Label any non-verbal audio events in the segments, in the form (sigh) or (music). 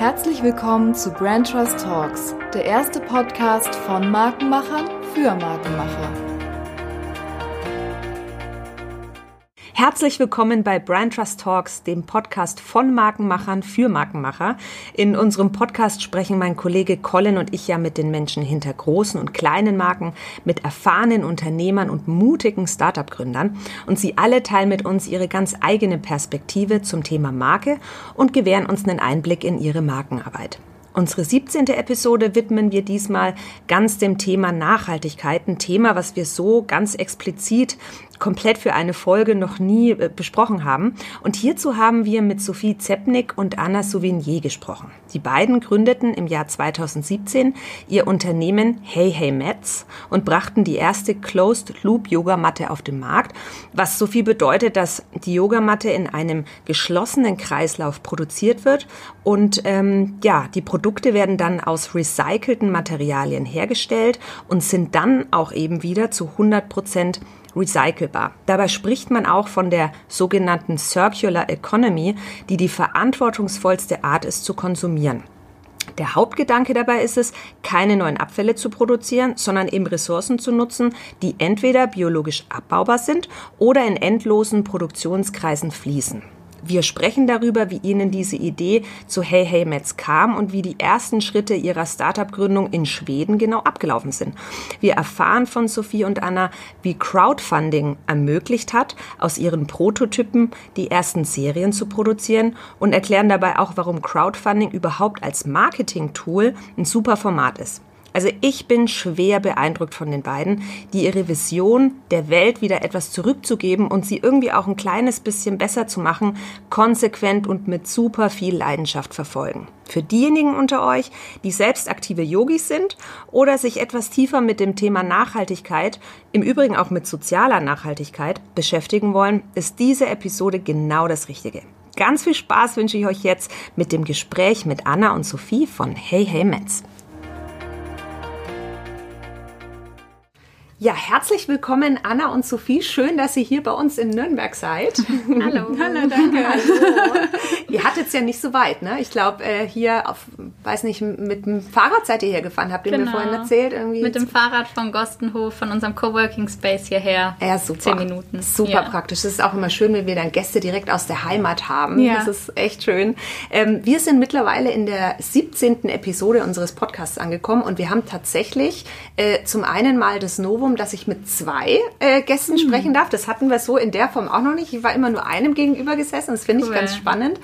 Herzlich willkommen zu Brand Trust Talks, der erste Podcast von Markenmachern für Markenmacher. Herzlich willkommen bei Brand Trust Talks, dem Podcast von Markenmachern für Markenmacher. In unserem Podcast sprechen mein Kollege Colin und ich ja mit den Menschen hinter großen und kleinen Marken, mit erfahrenen Unternehmern und mutigen Startup-Gründern. Und sie alle teilen mit uns ihre ganz eigene Perspektive zum Thema Marke und gewähren uns einen Einblick in ihre Markenarbeit. Unsere 17. Episode widmen wir diesmal ganz dem Thema Nachhaltigkeit, ein Thema, was wir so ganz explizit komplett für eine Folge noch nie äh, besprochen haben. Und hierzu haben wir mit Sophie Zepnik und Anna Souvignier gesprochen. Die beiden gründeten im Jahr 2017 ihr Unternehmen Hey Hey Mats und brachten die erste Closed Loop Yogamatte auf den Markt, was so viel bedeutet, dass die Yogamatte in einem geschlossenen Kreislauf produziert wird und ähm, ja, die Produkte werden dann aus recycelten Materialien hergestellt und sind dann auch eben wieder zu 100 Prozent recycelbar. Dabei spricht man auch von der sogenannten Circular Economy, die die verantwortungsvollste Art ist zu konsumieren. Der Hauptgedanke dabei ist es, keine neuen Abfälle zu produzieren, sondern eben Ressourcen zu nutzen, die entweder biologisch abbaubar sind oder in endlosen Produktionskreisen fließen. Wir sprechen darüber, wie Ihnen diese Idee zu Hey Hey Mets kam und wie die ersten Schritte Ihrer Startup-Gründung in Schweden genau abgelaufen sind. Wir erfahren von Sophie und Anna, wie Crowdfunding ermöglicht hat, aus ihren Prototypen die ersten Serien zu produzieren und erklären dabei auch, warum Crowdfunding überhaupt als Marketing-Tool ein super Format ist. Also ich bin schwer beeindruckt von den beiden, die ihre Vision, der Welt wieder etwas zurückzugeben und sie irgendwie auch ein kleines bisschen besser zu machen, konsequent und mit super viel Leidenschaft verfolgen. Für diejenigen unter euch, die selbst aktive Yogis sind oder sich etwas tiefer mit dem Thema Nachhaltigkeit, im Übrigen auch mit sozialer Nachhaltigkeit, beschäftigen wollen, ist diese Episode genau das Richtige. Ganz viel Spaß wünsche ich euch jetzt mit dem Gespräch mit Anna und Sophie von Hey Hey Metz. Ja, herzlich willkommen, Anna und Sophie. Schön, dass ihr hier bei uns in Nürnberg seid. (laughs) Hallo. (laughs) Hallo, danke. Hallo. ihr hattet es ja nicht so weit, ne? Ich glaube, äh, hier auf, weiß nicht, mit dem Fahrrad seid ihr hier gefahren, habt ihr genau. mir vorhin erzählt. Irgendwie mit dem Fahrrad von Gostenhof, von unserem Coworking Space hierher. Ja, super. Zehn Minuten. Super ja. praktisch. Das ist auch immer schön, wenn wir dann Gäste direkt aus der Heimat haben. Ja. Das ist echt schön. Ähm, wir sind mittlerweile in der 17. Episode unseres Podcasts angekommen und wir haben tatsächlich äh, zum einen mal das Novum Novum, dass ich mit zwei äh, Gästen mhm. sprechen darf. Das hatten wir so in der Form auch noch nicht. Ich war immer nur einem gegenüber gesessen. Das finde cool. ich ganz spannend.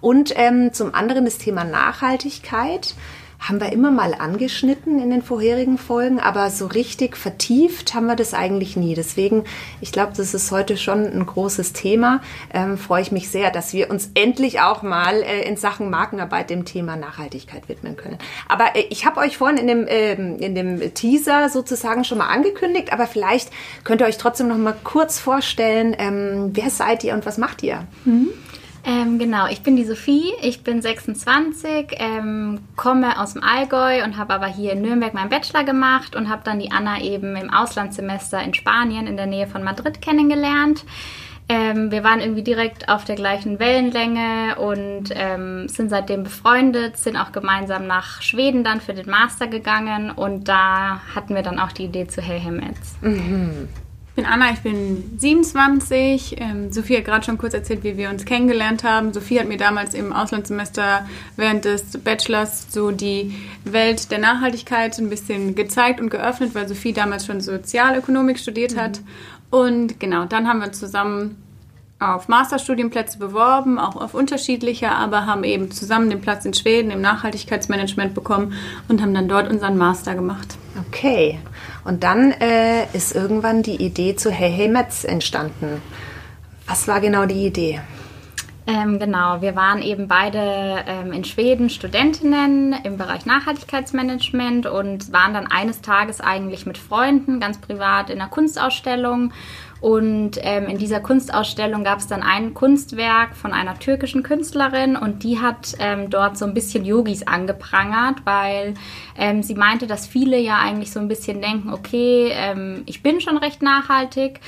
Und ähm, zum anderen das Thema Nachhaltigkeit haben wir immer mal angeschnitten in den vorherigen Folgen, aber so richtig vertieft haben wir das eigentlich nie. Deswegen, ich glaube, das ist heute schon ein großes Thema. Ähm, freue ich mich sehr, dass wir uns endlich auch mal äh, in Sachen Markenarbeit dem Thema Nachhaltigkeit widmen können. Aber äh, ich habe euch vorhin in dem, ähm, in dem Teaser sozusagen schon mal angekündigt, aber vielleicht könnt ihr euch trotzdem noch mal kurz vorstellen, ähm, wer seid ihr und was macht ihr? Mhm. Ähm, genau, ich bin die Sophie, ich bin 26, ähm, komme aus dem Allgäu und habe aber hier in Nürnberg meinen Bachelor gemacht und habe dann die Anna eben im Auslandssemester in Spanien in der Nähe von Madrid kennengelernt. Ähm, wir waren irgendwie direkt auf der gleichen Wellenlänge und ähm, sind seitdem befreundet, sind auch gemeinsam nach Schweden dann für den Master gegangen und da hatten wir dann auch die Idee zu Hey Hey Mets. Mhm bin Anna, ich bin 27. Ähm, Sophie hat gerade schon kurz erzählt, wie wir uns kennengelernt haben. Sophie hat mir damals im Auslandssemester während des Bachelors so die Welt der Nachhaltigkeit ein bisschen gezeigt und geöffnet, weil Sophie damals schon Sozialökonomik studiert hat. Mhm. Und genau, dann haben wir zusammen auf Masterstudienplätze beworben, auch auf unterschiedliche, aber haben eben zusammen den Platz in Schweden im Nachhaltigkeitsmanagement bekommen und haben dann dort unseren Master gemacht. Okay. Und dann äh, ist irgendwann die Idee zu Hey Hey Metz entstanden. Was war genau die Idee? Ähm, genau, wir waren eben beide ähm, in Schweden Studentinnen im Bereich Nachhaltigkeitsmanagement und waren dann eines Tages eigentlich mit Freunden ganz privat in einer Kunstausstellung. Und ähm, in dieser Kunstausstellung gab es dann ein Kunstwerk von einer türkischen Künstlerin und die hat ähm, dort so ein bisschen Yogis angeprangert, weil ähm, sie meinte, dass viele ja eigentlich so ein bisschen denken, okay, ähm, ich bin schon recht nachhaltig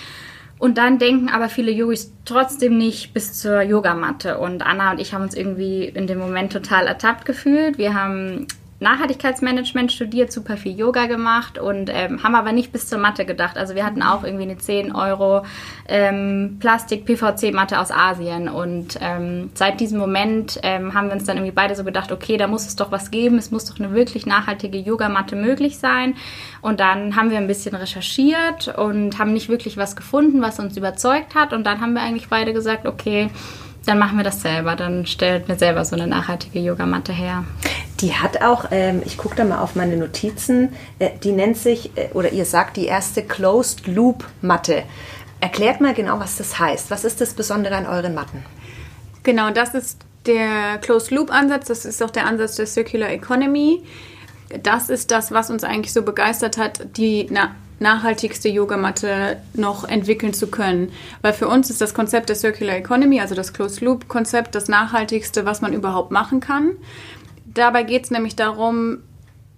Und dann denken aber viele Yogis trotzdem nicht bis zur Yogamatte. Und Anna und ich haben uns irgendwie in dem Moment total ertappt gefühlt. Wir haben Nachhaltigkeitsmanagement studiert, super viel Yoga gemacht und ähm, haben aber nicht bis zur Matte gedacht. Also wir hatten auch irgendwie eine 10 Euro ähm, Plastik-PVC-Matte aus Asien und ähm, seit diesem Moment ähm, haben wir uns dann irgendwie beide so gedacht, okay, da muss es doch was geben, es muss doch eine wirklich nachhaltige Yogamatte möglich sein. Und dann haben wir ein bisschen recherchiert und haben nicht wirklich was gefunden, was uns überzeugt hat. Und dann haben wir eigentlich beide gesagt, okay, dann machen wir das selber. Dann stellt mir selber so eine nachhaltige Yogamatte her. Die hat auch, ähm, ich gucke da mal auf meine Notizen, äh, die nennt sich, äh, oder ihr sagt, die erste Closed Loop Matte. Erklärt mal genau, was das heißt. Was ist das Besondere an euren Matten? Genau, das ist der Closed Loop Ansatz. Das ist auch der Ansatz der Circular Economy. Das ist das, was uns eigentlich so begeistert hat, die na nachhaltigste Yogamatte noch entwickeln zu können. Weil für uns ist das Konzept der Circular Economy, also das Closed Loop Konzept, das nachhaltigste, was man überhaupt machen kann. Dabei geht es nämlich darum,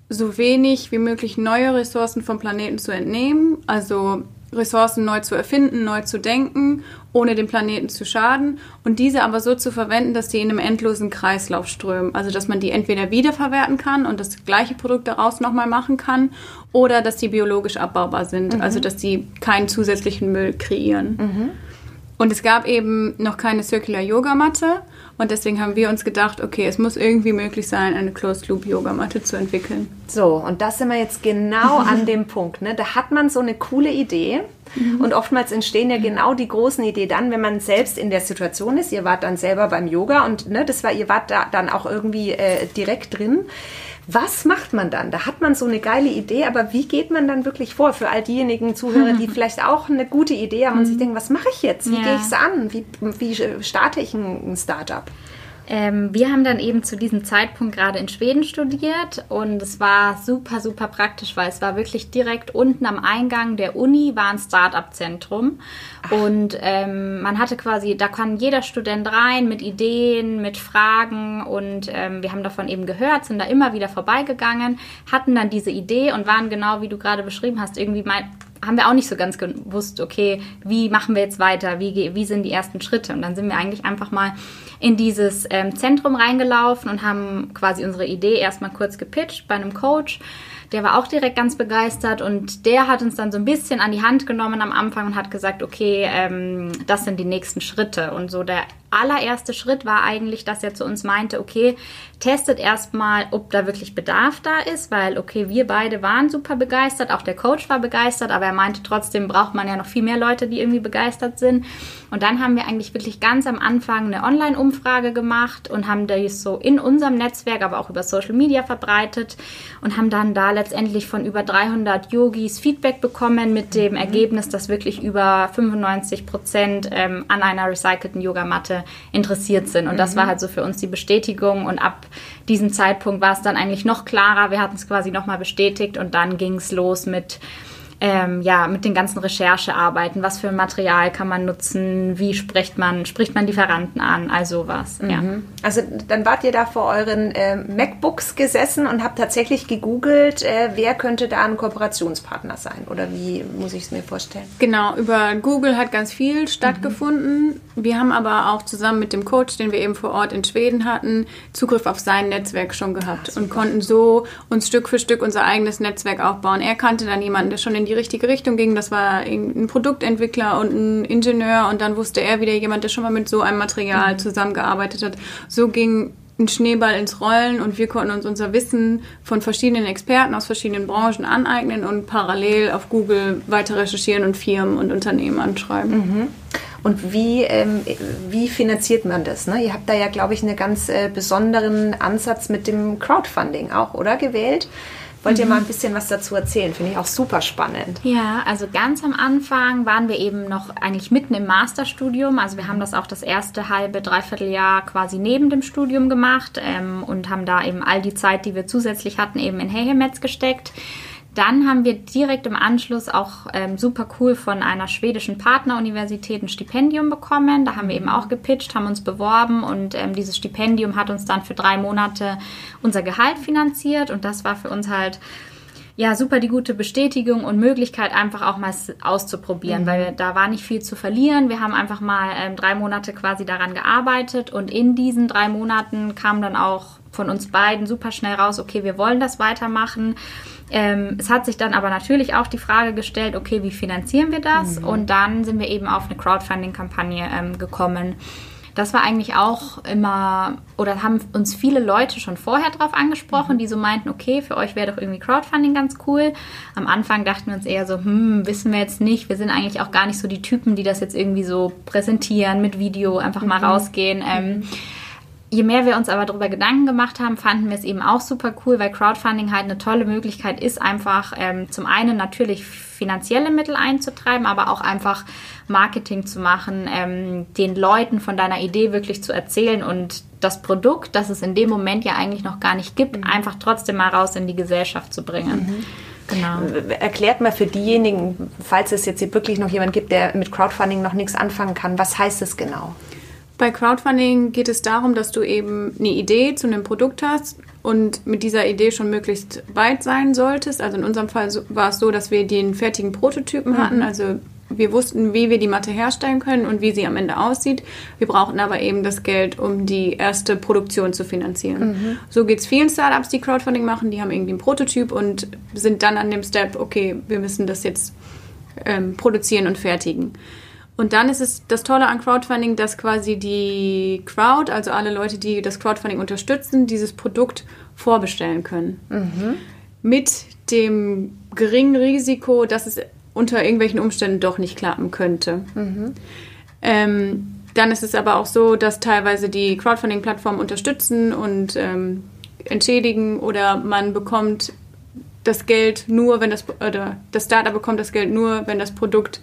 so wenig wie möglich neue Ressourcen vom Planeten zu entnehmen, also Ressourcen neu zu erfinden, neu zu denken, ohne dem Planeten zu schaden und diese aber so zu verwenden, dass die in einem endlosen Kreislauf strömen. Also dass man die entweder wiederverwerten kann und das gleiche Produkt daraus nochmal machen kann oder dass die biologisch abbaubar sind, mhm. also dass die keinen zusätzlichen Müll kreieren. Mhm. Und es gab eben noch keine Circular Yoga Matte und deswegen haben wir uns gedacht, okay, es muss irgendwie möglich sein, eine Closed Loop Yoga Matte zu entwickeln. So, und das sind wir jetzt genau an (laughs) dem Punkt. Ne? Da hat man so eine coole Idee. Mhm. Und oftmals entstehen ja genau die großen Ideen dann, wenn man selbst in der Situation ist. Ihr wart dann selber beim Yoga und ne, das war, ihr wart da dann auch irgendwie äh, direkt drin. Was macht man dann? Da hat man so eine geile Idee, aber wie geht man dann wirklich vor für all diejenigen Zuhörer, die (laughs) vielleicht auch eine gute Idee haben und sich mhm. denken, was mache ich jetzt? Wie ja. gehe ich es an? Wie, wie starte ich ein Startup? Ähm, wir haben dann eben zu diesem Zeitpunkt gerade in Schweden studiert und es war super, super praktisch, weil es war wirklich direkt unten am Eingang der Uni war ein Start-up-Zentrum und ähm, man hatte quasi, da kann jeder Student rein mit Ideen, mit Fragen und ähm, wir haben davon eben gehört, sind da immer wieder vorbeigegangen, hatten dann diese Idee und waren genau, wie du gerade beschrieben hast, irgendwie mal haben wir auch nicht so ganz gewusst, okay, wie machen wir jetzt weiter, wie, wie sind die ersten Schritte? Und dann sind wir eigentlich einfach mal in dieses ähm, Zentrum reingelaufen und haben quasi unsere Idee erstmal kurz gepitcht bei einem Coach. Der war auch direkt ganz begeistert und der hat uns dann so ein bisschen an die Hand genommen am Anfang und hat gesagt, okay, ähm, das sind die nächsten Schritte. Und so der allererste Schritt war eigentlich, dass er zu uns meinte, okay, testet erstmal, ob da wirklich Bedarf da ist, weil, okay, wir beide waren super begeistert, auch der Coach war begeistert, aber er meinte trotzdem, braucht man ja noch viel mehr Leute, die irgendwie begeistert sind. Und dann haben wir eigentlich wirklich ganz am Anfang eine Online-Umfrage gemacht und haben das so in unserem Netzwerk, aber auch über Social Media verbreitet und haben dann da letztendlich von über 300 Yogis Feedback bekommen mit dem mhm. Ergebnis, dass wirklich über 95 Prozent ähm, an einer recycelten Yogamatte interessiert sind. Und das war mhm. halt so für uns die Bestätigung. Und ab diesem Zeitpunkt war es dann eigentlich noch klarer. Wir hatten es quasi nochmal bestätigt und dann ging es los mit ähm, ja, mit den ganzen Recherchearbeiten, was für Material kann man nutzen, wie spricht man, spricht man Lieferanten an, also was. Mhm. Ja. Also dann wart ihr da vor euren äh, MacBooks gesessen und habt tatsächlich gegoogelt, äh, wer könnte da ein Kooperationspartner sein oder wie muss ich es mir vorstellen? Genau, über Google hat ganz viel stattgefunden. Mhm. Wir haben aber auch zusammen mit dem Coach, den wir eben vor Ort in Schweden hatten, Zugriff auf sein Netzwerk schon gehabt Ach, und konnten so uns Stück für Stück unser eigenes Netzwerk aufbauen. Er kannte dann jemanden, der schon in die die richtige Richtung ging. Das war ein Produktentwickler und ein Ingenieur und dann wusste er wieder jemand, der schon mal mit so einem Material mhm. zusammengearbeitet hat. So ging ein Schneeball ins Rollen und wir konnten uns unser Wissen von verschiedenen Experten aus verschiedenen Branchen aneignen und parallel auf Google weiter recherchieren und Firmen und Unternehmen anschreiben. Mhm. Und wie, ähm, wie finanziert man das? Ne? Ihr habt da ja, glaube ich, einen ganz äh, besonderen Ansatz mit dem Crowdfunding auch, oder gewählt? Wollt ihr mhm. mal ein bisschen was dazu erzählen? Finde ich auch super spannend. Ja, also ganz am Anfang waren wir eben noch eigentlich mitten im Masterstudium. Also wir haben das auch das erste halbe, dreiviertel Jahr quasi neben dem Studium gemacht ähm, und haben da eben all die Zeit, die wir zusätzlich hatten, eben in Hehemetz gesteckt. Dann haben wir direkt im Anschluss auch ähm, super cool von einer schwedischen Partneruniversität ein Stipendium bekommen. Da haben wir eben auch gepitcht, haben uns beworben und ähm, dieses Stipendium hat uns dann für drei Monate unser Gehalt finanziert und das war für uns halt ja, super die gute Bestätigung und Möglichkeit, einfach auch mal auszuprobieren, mhm. weil da war nicht viel zu verlieren. Wir haben einfach mal ähm, drei Monate quasi daran gearbeitet und in diesen drei Monaten kam dann auch von uns beiden super schnell raus, okay, wir wollen das weitermachen. Ähm, es hat sich dann aber natürlich auch die Frage gestellt, okay, wie finanzieren wir das? Mhm. Und dann sind wir eben auf eine Crowdfunding-Kampagne ähm, gekommen das war eigentlich auch immer, oder haben uns viele Leute schon vorher drauf angesprochen, mhm. die so meinten, okay, für euch wäre doch irgendwie Crowdfunding ganz cool. Am Anfang dachten wir uns eher so, hm, wissen wir jetzt nicht. Wir sind eigentlich auch gar nicht so die Typen, die das jetzt irgendwie so präsentieren mit Video, einfach mal mhm. rausgehen. Ähm, mhm. Je mehr wir uns aber darüber Gedanken gemacht haben, fanden wir es eben auch super cool, weil Crowdfunding halt eine tolle Möglichkeit ist, einfach ähm, zum einen natürlich finanzielle Mittel einzutreiben, aber auch einfach Marketing zu machen, ähm, den Leuten von deiner Idee wirklich zu erzählen und das Produkt, das es in dem Moment ja eigentlich noch gar nicht gibt, mhm. einfach trotzdem mal raus in die Gesellschaft zu bringen. Mhm. Genau. Erklärt mal für diejenigen, falls es jetzt hier wirklich noch jemand gibt, der mit Crowdfunding noch nichts anfangen kann, was heißt es genau? Bei Crowdfunding geht es darum, dass du eben eine Idee zu einem Produkt hast und mit dieser Idee schon möglichst weit sein solltest. Also in unserem Fall war es so, dass wir den fertigen Prototypen mhm. hatten, also wir wussten, wie wir die Matte herstellen können und wie sie am Ende aussieht. Wir brauchten aber eben das Geld, um die erste Produktion zu finanzieren. Mhm. So geht es vielen Startups, die Crowdfunding machen. Die haben irgendwie einen Prototyp und sind dann an dem Step, okay, wir müssen das jetzt ähm, produzieren und fertigen. Und dann ist es das Tolle an Crowdfunding, dass quasi die Crowd, also alle Leute, die das Crowdfunding unterstützen, dieses Produkt vorbestellen können. Mhm. Mit dem geringen Risiko, dass es unter irgendwelchen Umständen doch nicht klappen könnte. Mhm. Ähm, dann ist es aber auch so, dass teilweise die Crowdfunding-Plattformen unterstützen und ähm, entschädigen oder man bekommt das Geld nur, wenn das oder das Startup bekommt das Geld nur, wenn das Produkt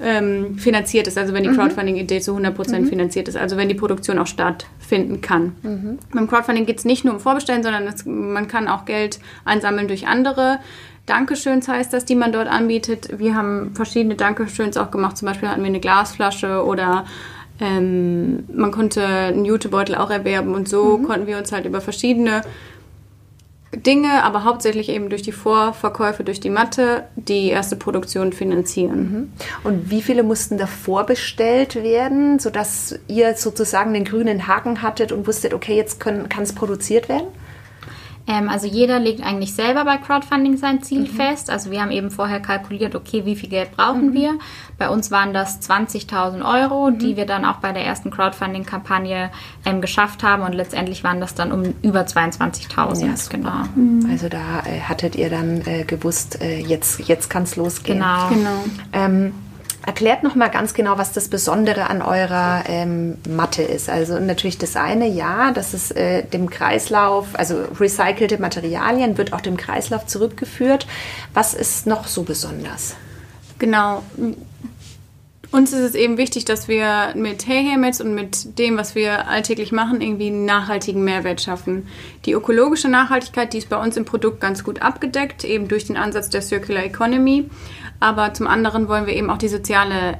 ähm, finanziert ist, also wenn die mhm. Crowdfunding-Idee zu 100% mhm. finanziert ist, also wenn die Produktion auch stattfinden kann. Mhm. Beim Crowdfunding geht es nicht nur um Vorbestellen, sondern es, man kann auch Geld einsammeln durch andere. Dankeschöns heißt das, die man dort anbietet. Wir haben verschiedene Dankeschöns auch gemacht. Zum Beispiel hatten wir eine Glasflasche oder ähm, man konnte einen Jutebeutel auch erwerben und so mhm. konnten wir uns halt über verschiedene Dinge, aber hauptsächlich eben durch die Vorverkäufe, durch die Matte, die erste Produktion finanzieren. Mhm. Und wie viele mussten davor bestellt werden, sodass ihr sozusagen den grünen Haken hattet und wusstet, okay, jetzt kann es produziert werden? Ähm, also jeder legt eigentlich selber bei Crowdfunding sein Ziel mhm. fest. Also wir haben eben vorher kalkuliert, okay, wie viel Geld brauchen mhm. wir. Bei uns waren das 20.000 Euro, mhm. die wir dann auch bei der ersten Crowdfunding-Kampagne ähm, geschafft haben. Und letztendlich waren das dann um über 22.000. Ja, genau. Mhm. Also da äh, hattet ihr dann äh, gewusst, äh, jetzt, jetzt kann es losgehen. Genau. genau. Ähm, Erklärt noch mal ganz genau, was das Besondere an eurer ähm, Matte ist. Also natürlich das eine, ja, dass es äh, dem Kreislauf, also recycelte Materialien wird auch dem Kreislauf zurückgeführt. Was ist noch so besonders? Genau. Uns ist es eben wichtig, dass wir mit Hey Helmets und mit dem, was wir alltäglich machen, irgendwie einen nachhaltigen Mehrwert schaffen. Die ökologische Nachhaltigkeit, die ist bei uns im Produkt ganz gut abgedeckt, eben durch den Ansatz der Circular Economy. Aber zum anderen wollen wir eben auch die soziale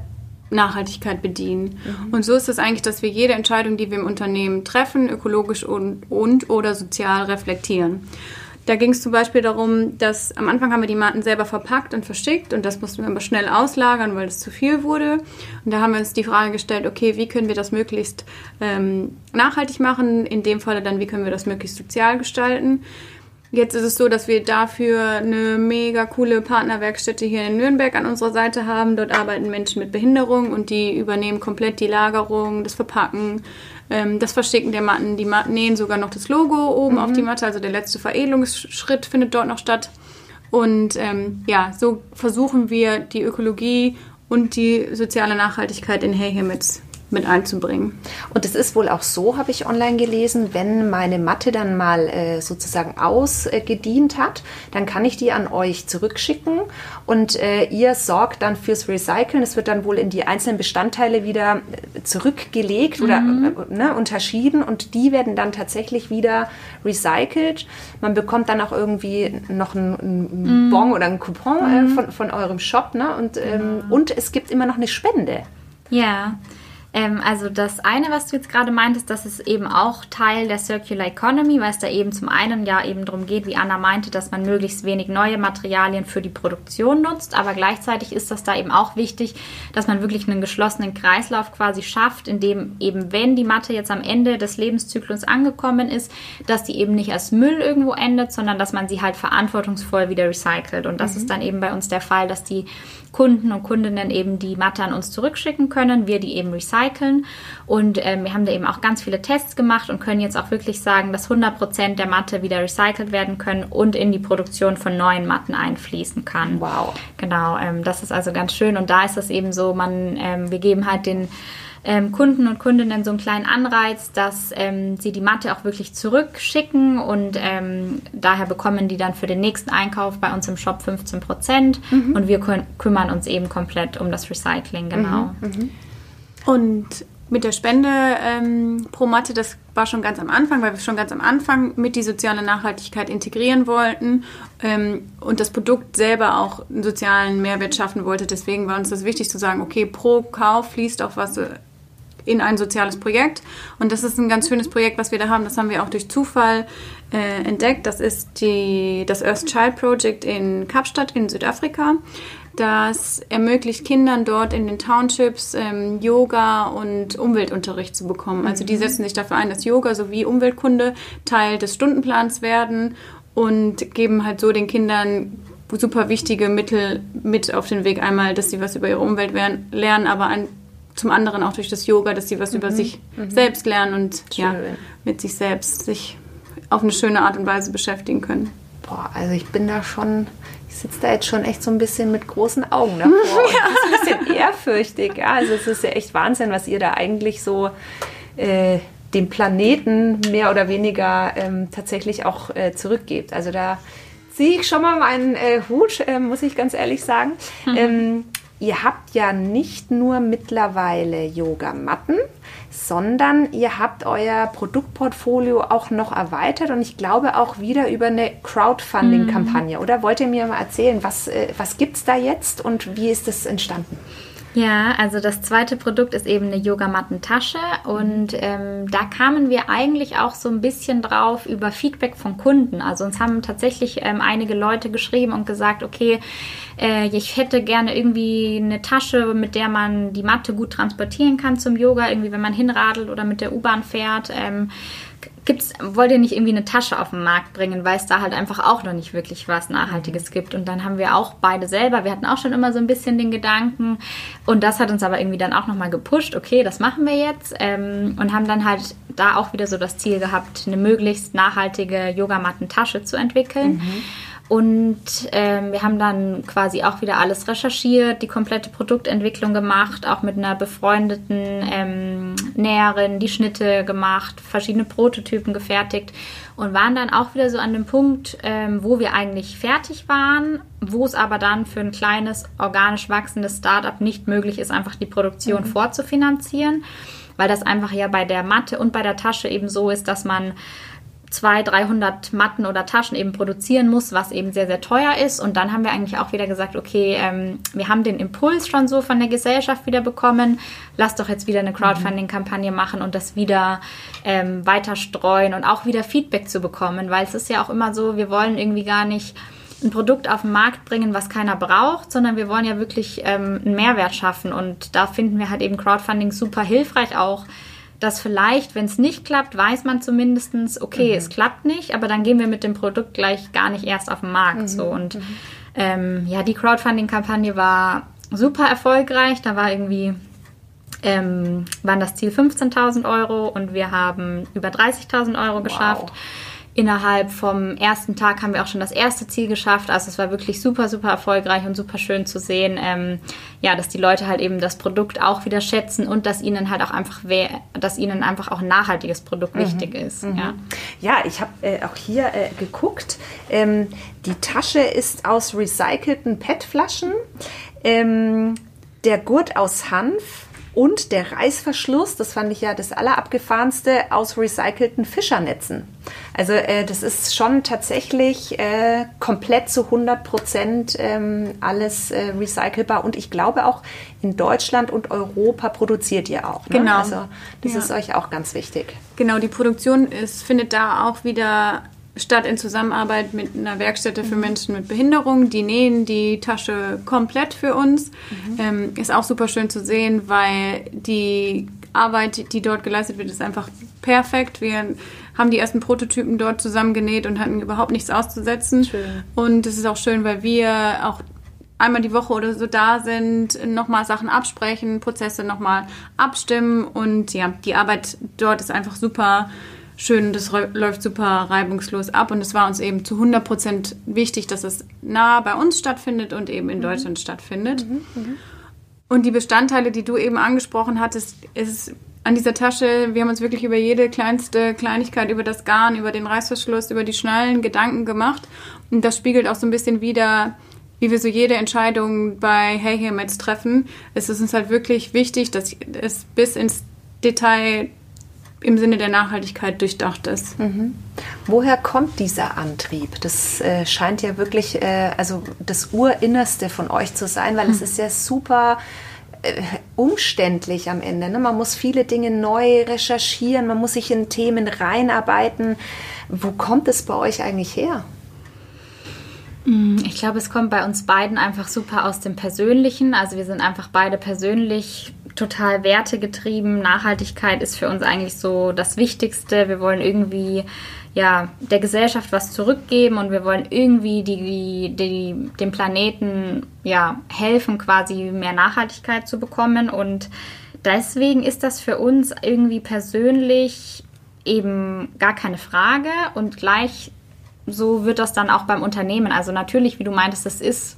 Nachhaltigkeit bedienen. Mhm. Und so ist es eigentlich, dass wir jede Entscheidung, die wir im Unternehmen treffen, ökologisch und, und oder sozial reflektieren. Da ging es zum Beispiel darum, dass am Anfang haben wir die Maten selber verpackt und verschickt und das mussten wir aber schnell auslagern, weil es zu viel wurde. Und da haben wir uns die Frage gestellt, okay, wie können wir das möglichst ähm, nachhaltig machen? In dem Falle dann, wie können wir das möglichst sozial gestalten? Jetzt ist es so, dass wir dafür eine mega coole Partnerwerkstätte hier in Nürnberg an unserer Seite haben. Dort arbeiten Menschen mit Behinderung und die übernehmen komplett die Lagerung, das Verpacken, ähm, das Verschicken der Matten. Die Matten nähen sogar noch das Logo oben mhm. auf die Matte, also der letzte Veredelungsschritt findet dort noch statt. Und ähm, ja, so versuchen wir die Ökologie und die soziale Nachhaltigkeit in Hey Himmels mit einzubringen. Und es ist wohl auch so, habe ich online gelesen, wenn meine Matte dann mal äh, sozusagen ausgedient hat, dann kann ich die an euch zurückschicken und äh, ihr sorgt dann fürs Recyceln. Es wird dann wohl in die einzelnen Bestandteile wieder zurückgelegt mhm. oder äh, ne, unterschieden und die werden dann tatsächlich wieder recycelt. Man bekommt dann auch irgendwie noch einen, einen mhm. Bon oder einen Coupon äh, mhm. von, von eurem Shop ne? und, ähm, genau. und es gibt immer noch eine Spende. Ja. Ähm, also das eine, was du jetzt gerade meintest, das ist eben auch Teil der Circular Economy, weil es da eben zum einen ja eben darum geht, wie Anna meinte, dass man möglichst wenig neue Materialien für die Produktion nutzt, aber gleichzeitig ist das da eben auch wichtig, dass man wirklich einen geschlossenen Kreislauf quasi schafft, in dem eben, wenn die Matte jetzt am Ende des Lebenszyklus angekommen ist, dass die eben nicht als Müll irgendwo endet, sondern dass man sie halt verantwortungsvoll wieder recycelt. Und das mhm. ist dann eben bei uns der Fall, dass die Kunden und Kundinnen eben die Matte an uns zurückschicken können, wir die eben recyceln. Und ähm, wir haben da eben auch ganz viele Tests gemacht und können jetzt auch wirklich sagen, dass 100% der Matte wieder recycelt werden können und in die Produktion von neuen Matten einfließen kann. Wow. Genau, ähm, das ist also ganz schön. Und da ist es eben so, man, ähm, wir geben halt den ähm, Kunden und Kundinnen so einen kleinen Anreiz, dass ähm, sie die Matte auch wirklich zurückschicken und ähm, daher bekommen die dann für den nächsten Einkauf bei uns im Shop 15 Prozent mhm. und wir kü kümmern uns eben komplett um das Recycling, genau. Mhm. Mhm. Und mit der Spende ähm, pro Matte, das war schon ganz am Anfang, weil wir schon ganz am Anfang mit die soziale Nachhaltigkeit integrieren wollten ähm, und das Produkt selber auch einen sozialen Mehrwert schaffen wollte. Deswegen war uns das wichtig zu sagen, okay, pro Kauf fließt auch was in ein soziales Projekt. Und das ist ein ganz schönes Projekt, was wir da haben. Das haben wir auch durch Zufall äh, entdeckt. Das ist die, das Earth Child Project in Kapstadt in Südafrika. Das ermöglicht Kindern dort in den Townships ähm, Yoga und Umweltunterricht zu bekommen. Also die mhm. setzen sich dafür ein, dass Yoga sowie Umweltkunde Teil des Stundenplans werden und geben halt so den Kindern super wichtige Mittel mit auf den Weg. Einmal, dass sie was über ihre Umwelt lernen, aber ein zum anderen auch durch das Yoga, dass sie was mhm. über sich mhm. selbst lernen und ja, mit sich selbst sich auf eine schöne Art und Weise beschäftigen können. Boah, also ich bin da schon, ich sitze da jetzt schon echt so ein bisschen mit großen Augen davor. (laughs) ja. ein bisschen ehrfürchtig. Ja, also es ist ja echt Wahnsinn, was ihr da eigentlich so äh, dem Planeten mehr oder weniger ähm, tatsächlich auch äh, zurückgebt. Also da ziehe ich schon mal meinen äh, Hut, äh, muss ich ganz ehrlich sagen. Mhm. Ähm, ihr habt ja nicht nur mittlerweile Yogamatten, sondern ihr habt euer Produktportfolio auch noch erweitert und ich glaube auch wieder über eine Crowdfunding-Kampagne. Mhm. Oder wollt ihr mir mal erzählen, was, äh, was gibt es da jetzt und wie ist das entstanden? Ja, also das zweite Produkt ist eben eine Yogamattentasche und ähm, da kamen wir eigentlich auch so ein bisschen drauf über Feedback von Kunden. Also uns haben tatsächlich ähm, einige Leute geschrieben und gesagt, okay, äh, ich hätte gerne irgendwie eine Tasche, mit der man die Matte gut transportieren kann zum Yoga, irgendwie wenn man hinradelt oder mit der U-Bahn fährt. Ähm, gibt's, wollt ihr nicht irgendwie eine Tasche auf den Markt bringen, weil es da halt einfach auch noch nicht wirklich was Nachhaltiges gibt. Und dann haben wir auch beide selber, wir hatten auch schon immer so ein bisschen den Gedanken und das hat uns aber irgendwie dann auch nochmal gepusht, okay, das machen wir jetzt ähm, und haben dann halt da auch wieder so das Ziel gehabt, eine möglichst nachhaltige Yogamattentasche zu entwickeln. Mhm. Und ähm, wir haben dann quasi auch wieder alles recherchiert, die komplette Produktentwicklung gemacht, auch mit einer befreundeten ähm, Näherin die Schnitte gemacht, verschiedene Prototypen gefertigt und waren dann auch wieder so an dem Punkt, ähm, wo wir eigentlich fertig waren, wo es aber dann für ein kleines, organisch wachsendes Startup nicht möglich ist, einfach die Produktion mhm. vorzufinanzieren, weil das einfach ja bei der Matte und bei der Tasche eben so ist, dass man 200, 300 Matten oder Taschen eben produzieren muss, was eben sehr, sehr teuer ist. Und dann haben wir eigentlich auch wieder gesagt, okay, ähm, wir haben den Impuls schon so von der Gesellschaft wieder bekommen. Lass doch jetzt wieder eine Crowdfunding-Kampagne machen und das wieder ähm, weiter streuen und auch wieder Feedback zu bekommen, weil es ist ja auch immer so, wir wollen irgendwie gar nicht ein Produkt auf den Markt bringen, was keiner braucht, sondern wir wollen ja wirklich ähm, einen Mehrwert schaffen. Und da finden wir halt eben Crowdfunding super hilfreich auch dass vielleicht, wenn es nicht klappt, weiß man zumindest, okay, mhm. es klappt nicht, aber dann gehen wir mit dem Produkt gleich gar nicht erst auf den Markt. Mhm. So. Und mhm. ähm, ja, die Crowdfunding-Kampagne war super erfolgreich. Da war irgendwie, ähm, waren das Ziel 15.000 Euro und wir haben über 30.000 Euro geschafft. Wow innerhalb vom ersten Tag haben wir auch schon das erste Ziel geschafft. Also es war wirklich super, super erfolgreich und super schön zu sehen, ähm, ja, dass die Leute halt eben das Produkt auch wieder schätzen und dass ihnen halt auch einfach, dass ihnen einfach auch ein nachhaltiges Produkt mhm. wichtig ist. Mhm. Ja. ja, ich habe äh, auch hier äh, geguckt. Ähm, die Tasche ist aus recycelten PET-Flaschen, ähm, der Gurt aus Hanf und der Reißverschluss, das fand ich ja das allerabgefahrenste, aus recycelten Fischernetzen. Also äh, das ist schon tatsächlich äh, komplett zu 100 Prozent ähm, alles äh, recycelbar und ich glaube auch in Deutschland und Europa produziert ihr auch. Ne? Genau. Also das Ja. ist euch auch ganz wichtig. Genau, die Produktion ist, findet da auch wieder statt in Zusammenarbeit mit einer Werkstätte für Menschen mit Behinderung. Die nähen die Tasche komplett für uns. Ähm, ist auch super schön zu sehen, weil die Arbeit, die dort geleistet wird, ist einfach perfekt. Wir haben die ersten Prototypen dort zusammengenäht und hatten überhaupt nichts auszusetzen. Schön. Und es ist auch schön, weil wir auch einmal die Woche oder so da sind, nochmal Sachen absprechen, Prozesse nochmal abstimmen und ja, die Arbeit dort ist einfach super schön, das läuft super reibungslos ab und es war uns eben zu 100 Prozent wichtig, dass es nah bei uns stattfindet und eben in Deutschland stattfindet. Und die Bestandteile, die du eben angesprochen hattest, ist an dieser Tasche, wir haben uns wirklich über jede kleinste Kleinigkeit, über das Garn, über den Reißverschluss, über die Schnallen Gedanken gemacht. Und das spiegelt auch so ein bisschen wider, wie wir so jede Entscheidung bei Hey Hey Mets treffen. Es ist uns halt wirklich wichtig, dass es bis ins Detail im Sinne der Nachhaltigkeit durchdacht ist. Woher kommt dieser Antrieb? Das äh, scheint ja wirklich äh, also das Urinnerste von euch zu sein, weil es ist ja super äh, umständlich am Ende. Ne? Man muss viele Dinge neu recherchieren, man muss sich in Themen reinarbeiten. Wo kommt es bei euch eigentlich her? Ich glaube, es kommt bei uns beiden einfach super aus dem Persönlichen. Also wir sind einfach beide persönlich total wertegetrieben. Nachhaltigkeit ist für uns eigentlich so das Wichtigste. Wir wollen irgendwie ja, der Gesellschaft was zurückgeben und wir wollen irgendwie die, die, dem Planeten ja, helfen, quasi mehr Nachhaltigkeit zu bekommen. Und deswegen ist das für uns irgendwie persönlich eben gar keine Frage und gleich so wird das dann auch beim Unternehmen. Also natürlich, wie du meintest, das ist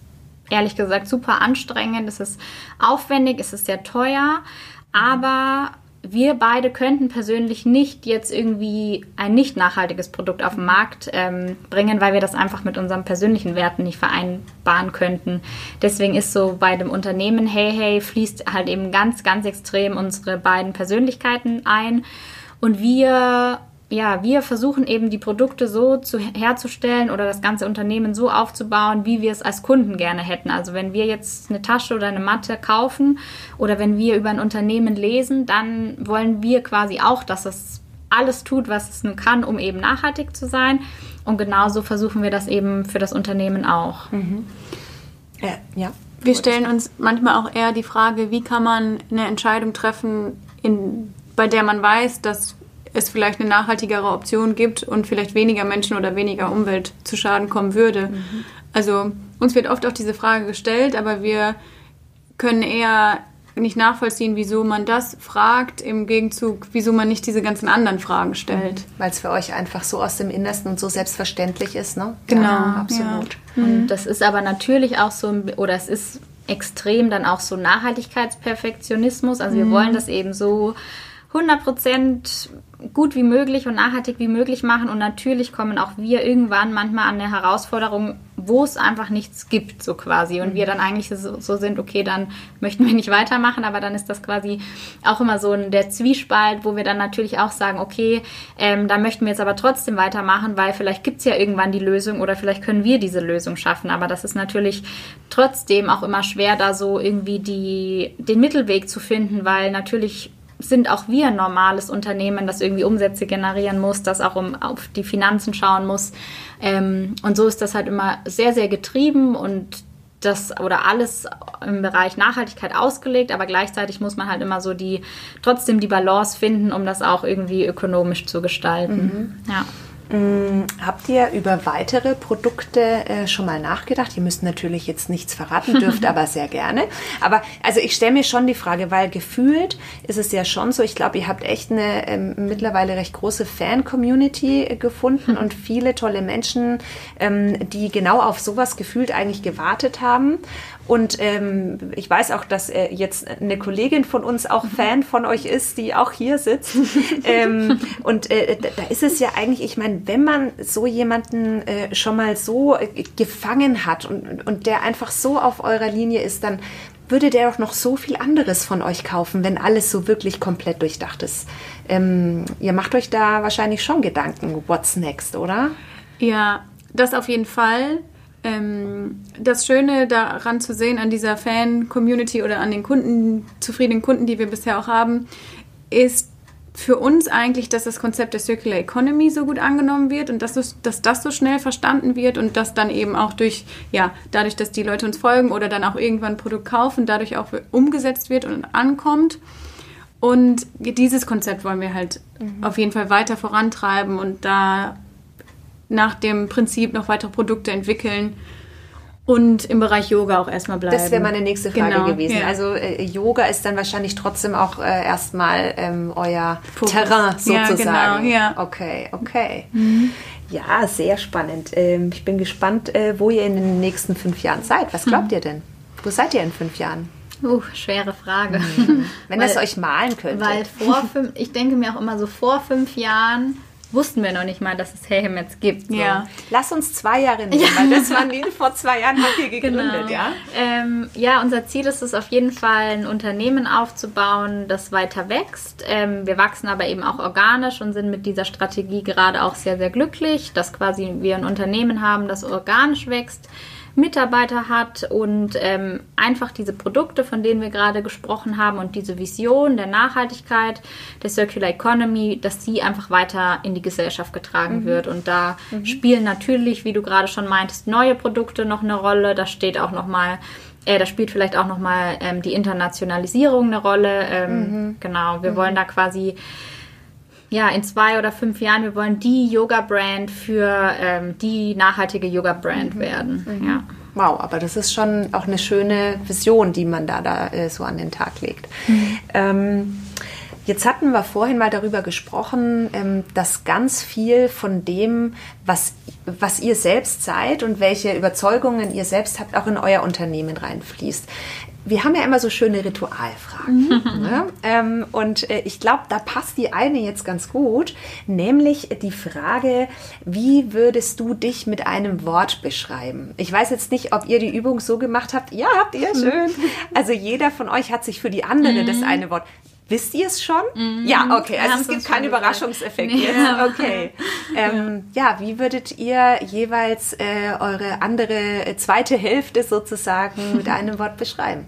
ehrlich gesagt super anstrengend, es ist aufwendig, es ist sehr teuer, aber wir beide könnten persönlich nicht jetzt irgendwie ein nicht nachhaltiges Produkt auf den Markt ähm, bringen, weil wir das einfach mit unseren persönlichen Werten nicht vereinbaren könnten. Deswegen ist so bei dem Unternehmen Hey Hey fließt halt eben ganz, ganz extrem unsere beiden Persönlichkeiten ein. Und wir ja, wir versuchen eben die Produkte so zu, herzustellen oder das ganze Unternehmen so aufzubauen, wie wir es als Kunden gerne hätten. Also wenn wir jetzt eine Tasche oder eine Matte kaufen oder wenn wir über ein Unternehmen lesen, dann wollen wir quasi auch, dass es alles tut, was es nun kann, um eben nachhaltig zu sein. Und genauso versuchen wir das eben für das Unternehmen auch. Äh, ja. Wir stellen uns manchmal auch eher die Frage, wie kann man eine Entscheidung treffen, in, bei der man weiß, dass es vielleicht eine nachhaltigere Option gibt und vielleicht weniger Menschen oder weniger Umwelt zu Schaden kommen würde. Also uns wird oft auch diese Frage gestellt, aber wir können eher nicht nachvollziehen, wieso man das fragt, im Gegenzug, wieso man nicht diese ganzen anderen Fragen stellt. Weil es für euch einfach so aus dem Innersten und so selbstverständlich ist, ne? Genau, Ja, absolut. Und das ist aber natürlich auch so, ein- oder es ist extrem dann auch so Nachhaltigkeitsperfektionismus. Also wir wollen das eben so 100% gut wie möglich und nachhaltig wie möglich machen. Und natürlich kommen auch wir irgendwann manchmal an eine Herausforderung, wo es einfach nichts gibt, so quasi. Und wir dann eigentlich so, so sind, okay, dann möchten wir nicht weitermachen, aber dann ist das quasi auch immer so ein, der Zwiespalt, wo wir dann natürlich auch sagen, okay, ähm, da möchten wir jetzt aber trotzdem weitermachen, weil vielleicht gibt es ja irgendwann die Lösung oder vielleicht können wir diese Lösung schaffen. Aber das ist natürlich trotzdem auch immer schwer, da so irgendwie die, den Mittelweg zu finden, weil natürlich sind auch wir ein normales Unternehmen, das irgendwie Umsätze generieren muss, das auch um auf die Finanzen schauen muss. Ähm, und so ist das halt immer sehr, sehr getrieben und das oder alles im Bereich Nachhaltigkeit ausgelegt, aber gleichzeitig muss man halt immer so die trotzdem die Balance finden, um das auch irgendwie ökonomisch zu gestalten. Ja. Habt ihr über weitere Produkte äh, schon mal nachgedacht? Ihr müsst natürlich jetzt nichts verraten, (laughs) dürft aber sehr gerne. Aber also ich stelle mir schon die Frage, weil gefühlt ist es ja schon so, ich glaube, ihr habt echt eine ähm, mittlerweile recht große Fan-Community äh, gefunden (laughs) und viele tolle Menschen, ähm, die genau auf sowas gefühlt eigentlich gewartet haben. Und ähm, ich weiß auch, dass äh, jetzt eine Kollegin von uns auch Fan von euch ist, die auch hier sitzt. (laughs) ähm, und äh, da, ist es ja eigentlich, ich meine, wenn man so jemanden äh, schon mal so äh, gefangen hat und, und der einfach so auf eurer Linie ist, dann würde der doch noch so viel anderes von euch kaufen, wenn alles so wirklich komplett durchdacht ist. Ähm, ihr macht euch da wahrscheinlich schon Gedanken, what's next, oder? Ja, das auf jeden Fall. Ähm, das Schöne daran zu sehen, an dieser Fan-Community oder an den Kunden, zufriedenen Kunden, die wir bisher auch haben, ist für uns eigentlich, dass das Konzept der Circular Economy so gut angenommen wird und dass, dass das so schnell verstanden wird und dass dann eben auch durch, ja, dadurch, dass die Leute uns folgen oder dann auch irgendwann ein Produkt kaufen, dadurch auch umgesetzt wird und ankommt. Und dieses Konzept wollen wir halt mhm. auf jeden Fall weiter vorantreiben und da nach dem Prinzip noch weitere Produkte entwickeln und im Bereich Yoga auch erstmal bleiben. Das wäre meine nächste Frage genau, gewesen. Ja. Also äh, Yoga ist dann wahrscheinlich trotzdem auch äh, erstmal ähm, euer Fokus. Terrain sozusagen. Ja, genau, ja. Okay, okay. Mhm. Ja, sehr spannend. Ähm, ich bin gespannt, äh, wo ihr in den nächsten fünf Jahren seid. Was glaubt mhm. ihr denn? Wo seid ihr in fünf Jahren? Uh, schwere Frage. Mhm. Wenn (laughs) weil, das euch malen könnte. Weil vor fünf, ich denke mir auch immer so vor fünf Jahren wussten wir noch nicht mal, dass es Hayhem jetzt gibt. So. Ja. Lass uns zwei Jahre nehmen, ja. weil das waren die vor zwei Jahren habt ihr (laughs) gegründet, genau. ja? Ähm, ja, unser Ziel ist es auf jeden Fall, ein Unternehmen aufzubauen, das weiter wächst. Ähm, wir wachsen aber eben auch organisch und sind mit dieser Strategie gerade auch sehr, sehr glücklich, dass quasi wir ein Unternehmen haben, das organisch wächst Mitarbeiter hat und ähm, einfach diese Produkte, von denen wir gerade gesprochen haben und diese Vision der Nachhaltigkeit, der Circular Economy, dass sie einfach weiter in die Gesellschaft getragen mhm. wird. Und da mhm. spielen natürlich, wie du gerade schon meintest, neue Produkte noch eine Rolle. Da steht auch noch mal äh, da spielt vielleicht auch nochmal ähm, die Internationalisierung eine Rolle. Ähm, mhm. Genau, wir mhm. wollen da quasi ja, in zwei oder fünf Jahren, wir wollen die Yoga-Brand für ähm, die nachhaltige Yoga-Brand mhm. werden. Mhm. Ja. Wow, aber das ist schon auch eine schöne Vision, die man da, da äh, so an den Tag legt. Mhm. Ähm, Jetzt hatten wir vorhin mal darüber gesprochen, ähm, dass ganz viel von dem, was, was ihr selbst seid und welche Überzeugungen ihr selbst habt, auch in euer Unternehmen reinfließt wir haben ja immer so schöne Ritualfragen. Mhm. Ne? Ähm, und äh, ich glaube, da passt die eine jetzt ganz gut, nämlich die Frage, wie würdest du dich mit einem Wort beschreiben? Ich weiß jetzt nicht, ob ihr die Übung so gemacht habt. Ja, habt ihr schön. Also jeder von euch hat sich für die andere mhm. das eine Wort. Wisst ihr es schon? Mhm. Ja, okay. Also es gibt keinen Überraschungseffekt nee. jetzt. Okay. (laughs) Ähm, ja. ja. wie würdet ihr jeweils äh, eure andere äh, zweite Hälfte sozusagen mit einem Wort beschreiben?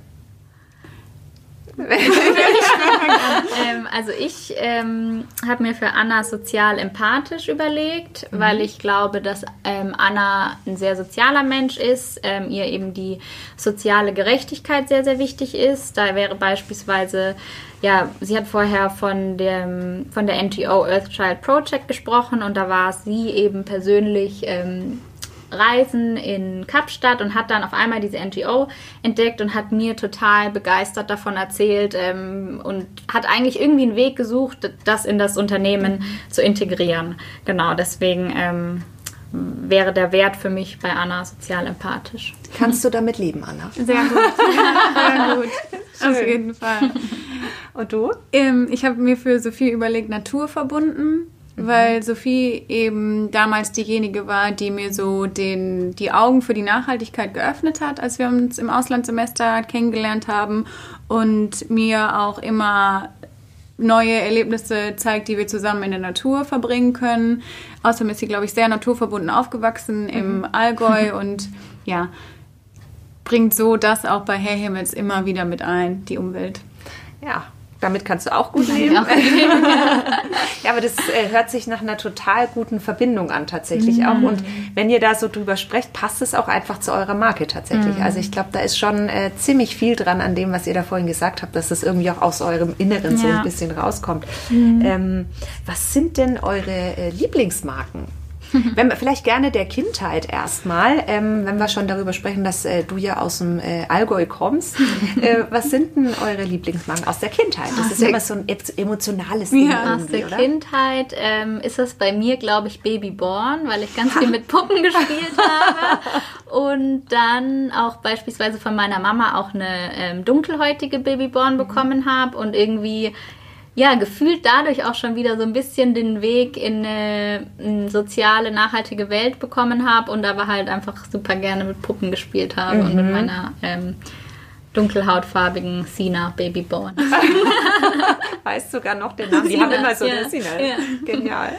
(laughs) ähm, also ich ähm, habe mir für Anna sozial empathisch überlegt, mhm. weil ich glaube, dass ähm, Anna ein sehr sozialer Mensch ist, ähm, ihr eben die soziale Gerechtigkeit sehr, sehr wichtig ist. Da wäre beispielsweise ja, sie hat vorher von, dem, von der NGO Earthchild Project gesprochen und da war sie eben persönlich ähm, reisen in Kapstadt und hat dann auf einmal diese NGO entdeckt und hat mir total begeistert davon erzählt ähm, und hat eigentlich irgendwie einen Weg gesucht, das in das Unternehmen zu integrieren. Genau, deswegen ähm, wäre der Wert für mich bei Anna sozial empathisch. Kannst du damit leben, Anna? Sehr gut. (laughs) Sehr gut. Auf jeden Fall. Und du? Ähm, ich habe mir für Sophie überlegt, Natur verbunden, mhm. weil Sophie eben damals diejenige war, die mir so den, die Augen für die Nachhaltigkeit geöffnet hat, als wir uns im Auslandssemester kennengelernt haben und mir auch immer neue Erlebnisse zeigt, die wir zusammen in der Natur verbringen können. Außerdem ist sie, glaube ich, sehr naturverbunden aufgewachsen im mhm. Allgäu (laughs) und ja, bringt so das auch bei Herr Himmels immer wieder mit ein, die Umwelt. Ja, damit kannst du auch gut leben. (laughs) Ja, ja aber das äh, hört sich nach einer total guten Verbindung an tatsächlich mhm. auch. Und wenn ihr da so drüber sprecht, passt es auch einfach zu eurer Marke tatsächlich. Mhm. Also ich glaube, da ist schon äh, ziemlich viel dran an dem, was ihr da vorhin gesagt habt, dass das irgendwie auch aus eurem Inneren ja. so ein bisschen rauskommt. Mhm. Ähm, was sind denn eure äh, Lieblingsmarken? (laughs) wenn wir vielleicht gerne der Kindheit erstmal, ähm, wenn wir schon darüber sprechen, dass äh, du ja aus dem äh, Allgäu kommst. (laughs) äh, was sind denn eure Lieblingsmarken aus der Kindheit? Das aus ist immer so ein emotionales Ding ja, Aus der oder? Kindheit ähm, ist das bei mir, glaube ich, Babyborn, weil ich ganz viel (laughs) mit Puppen gespielt habe. Und dann auch beispielsweise von meiner Mama auch eine ähm, dunkelhäutige Babyborn bekommen mhm. habe und irgendwie ja, gefühlt dadurch auch schon wieder so ein bisschen den Weg in eine, eine soziale, nachhaltige Welt bekommen habe und aber halt einfach super gerne mit Puppen gespielt habe mhm. und mit meiner ähm, dunkelhautfarbigen Sina Babyborn. (laughs) weißt sogar noch den Namen. Die haben immer so ja. eine Sina. Ja. Genial.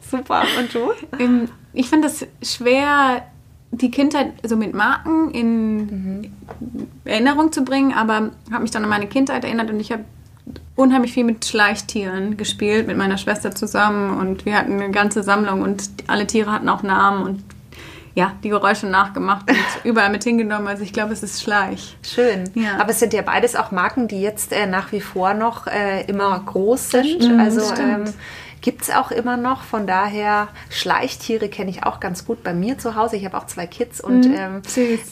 Super. Und du? Ähm, ich fand das schwer, die Kindheit so mit Marken in mhm. Erinnerung zu bringen, aber habe mich dann an meine Kindheit erinnert und ich habe unheimlich viel mit Schleichtieren gespielt, mit meiner Schwester zusammen und wir hatten eine ganze Sammlung und alle Tiere hatten auch Namen und ja, die Geräusche nachgemacht und (laughs) überall mit hingenommen. Also ich glaube, es ist Schleich. Schön. Ja. Aber es sind ja beides auch Marken, die jetzt äh, nach wie vor noch äh, immer groß sind. Mhm, also ähm, gibt es auch immer noch. Von daher, Schleichtiere kenne ich auch ganz gut bei mir zu Hause. Ich habe auch zwei Kids und mhm, ähm,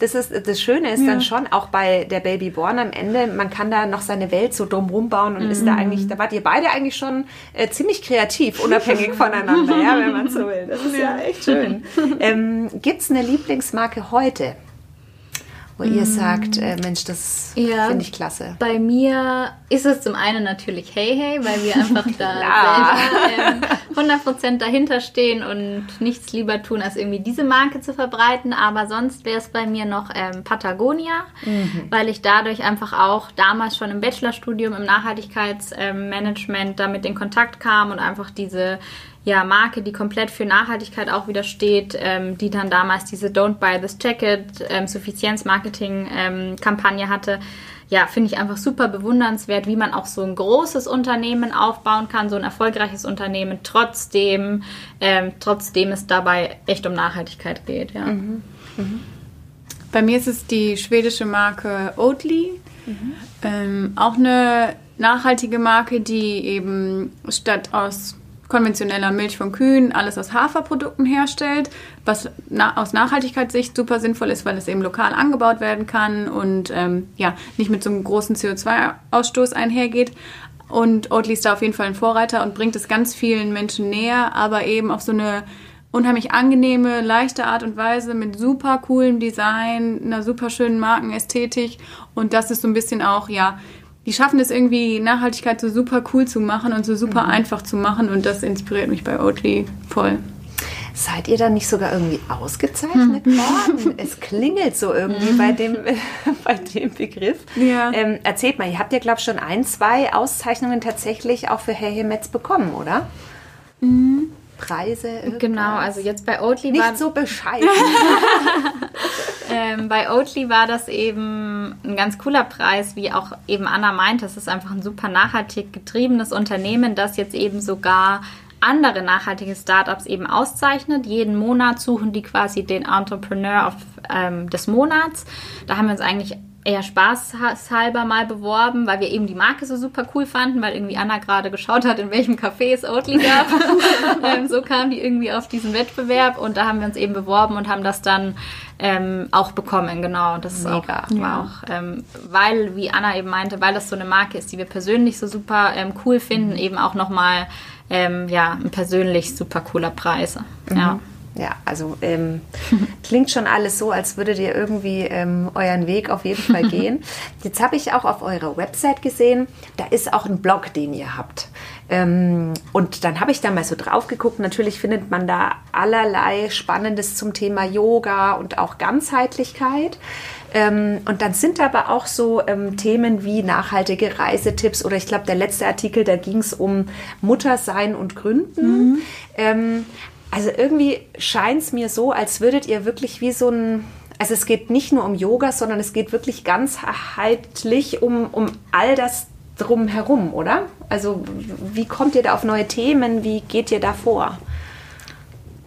das, ist, das Schöne ist ja. dann schon, auch bei der Babyborn am Ende, man kann da noch seine Welt so dumm bauen und mhm. ist da mhm. eigentlich, da wart ihr beide eigentlich schon äh, ziemlich kreativ, unabhängig voneinander, ja, wenn man so will. Das ist ja, ja echt schön. (laughs) Ähm, gibt es eine Lieblingsmarke heute? Wo ihr mm. sagt, äh, Mensch, das ja, finde ich klasse? Bei mir ist es zum einen natürlich Hey Hey, weil wir (laughs) einfach da selber ähm, 100% dahinter stehen und nichts lieber tun, als irgendwie diese Marke zu verbreiten. Aber sonst wäre es bei mir noch ähm, Patagonia, mhm. weil ich dadurch einfach auch damals schon im Bachelorstudium im Nachhaltigkeitsmanagement ähm, damit in Kontakt kam und einfach diese ja, Marke, die komplett für Nachhaltigkeit auch wieder steht, ähm, die dann damals diese Don't Buy This Jacket ähm, Suffizienz-Marketing-Kampagne ähm, hatte. Ja, finde ich einfach super bewundernswert, wie man auch so ein großes Unternehmen aufbauen kann, so ein erfolgreiches Unternehmen, trotzdem, ähm, trotzdem es dabei echt um Nachhaltigkeit geht. Ja. Mhm. Mhm. Bei mir ist es die schwedische Marke Oatly. Mhm. Ähm, auch eine nachhaltige Marke, die eben statt aus konventioneller Milch von Kühen alles aus Haferprodukten herstellt, was na aus Nachhaltigkeitssicht super sinnvoll ist, weil es eben lokal angebaut werden kann und ähm, ja, nicht mit so einem großen CO2-Ausstoß einhergeht. Und Oatly ist da auf jeden Fall ein Vorreiter und bringt es ganz vielen Menschen näher, aber eben auf so eine unheimlich angenehme, leichte Art und Weise mit super coolem Design, einer super schönen Markenästhetik. Und das ist so ein bisschen auch, ja, die schaffen es irgendwie, Nachhaltigkeit so super cool zu machen und so super mhm. einfach zu machen und das inspiriert mich bei Oatly voll. Seid ihr dann nicht sogar irgendwie ausgezeichnet hm. worden? (laughs) es klingelt so irgendwie bei, dem, (laughs) bei dem Begriff. Ja. Ähm, erzählt mal, ihr habt ja, glaube ich, schon ein, zwei Auszeichnungen tatsächlich auch für Herr Hemetz bekommen, oder? Mhm. Preise? Irgendwas? Genau, also jetzt bei Oatly Nicht war... so bescheiden. (laughs) ähm, bei Oatly war das eben ein ganz cooler Preis, wie auch eben Anna meinte. Es ist einfach ein super nachhaltig getriebenes Unternehmen, das jetzt eben sogar andere nachhaltige Startups eben auszeichnet. Jeden Monat suchen die quasi den Entrepreneur of, ähm, des Monats. Da haben wir uns eigentlich eher spaßhalber mal beworben, weil wir eben die Marke so super cool fanden, weil irgendwie Anna gerade geschaut hat, in welchem Café es Oatly gab. (laughs) ähm, so kam die irgendwie auf diesen Wettbewerb und da haben wir uns eben beworben und haben das dann ähm, auch bekommen, genau. Das Mega. ist auch, war auch ähm, weil, wie Anna eben meinte, weil das so eine Marke ist, die wir persönlich so super ähm, cool finden, mhm. eben auch nochmal ähm, ja, ein persönlich super cooler Preis. Mhm. Ja. Also ähm, (laughs) klingt schon alles so, als würdet ihr irgendwie ähm, euren Weg auf jeden Fall (laughs) gehen. Jetzt habe ich auch auf eurer Website gesehen, da ist auch ein Blog, den ihr habt. Ähm, und dann habe ich da mal so drauf geguckt. Natürlich findet man da allerlei Spannendes zum Thema Yoga und auch Ganzheitlichkeit. Ähm, und dann sind aber auch so ähm, Themen wie nachhaltige Reisetipps oder ich glaube, der letzte Artikel, da ging es um Muttersein und Gründen. Mhm. Ähm, also irgendwie scheint es mir so, als würdet ihr wirklich wie so ein, also es geht nicht nur um Yoga, sondern es geht wirklich ganzheitlich um, um all das drumherum, oder? Also wie kommt ihr da auf neue Themen? Wie geht ihr da vor?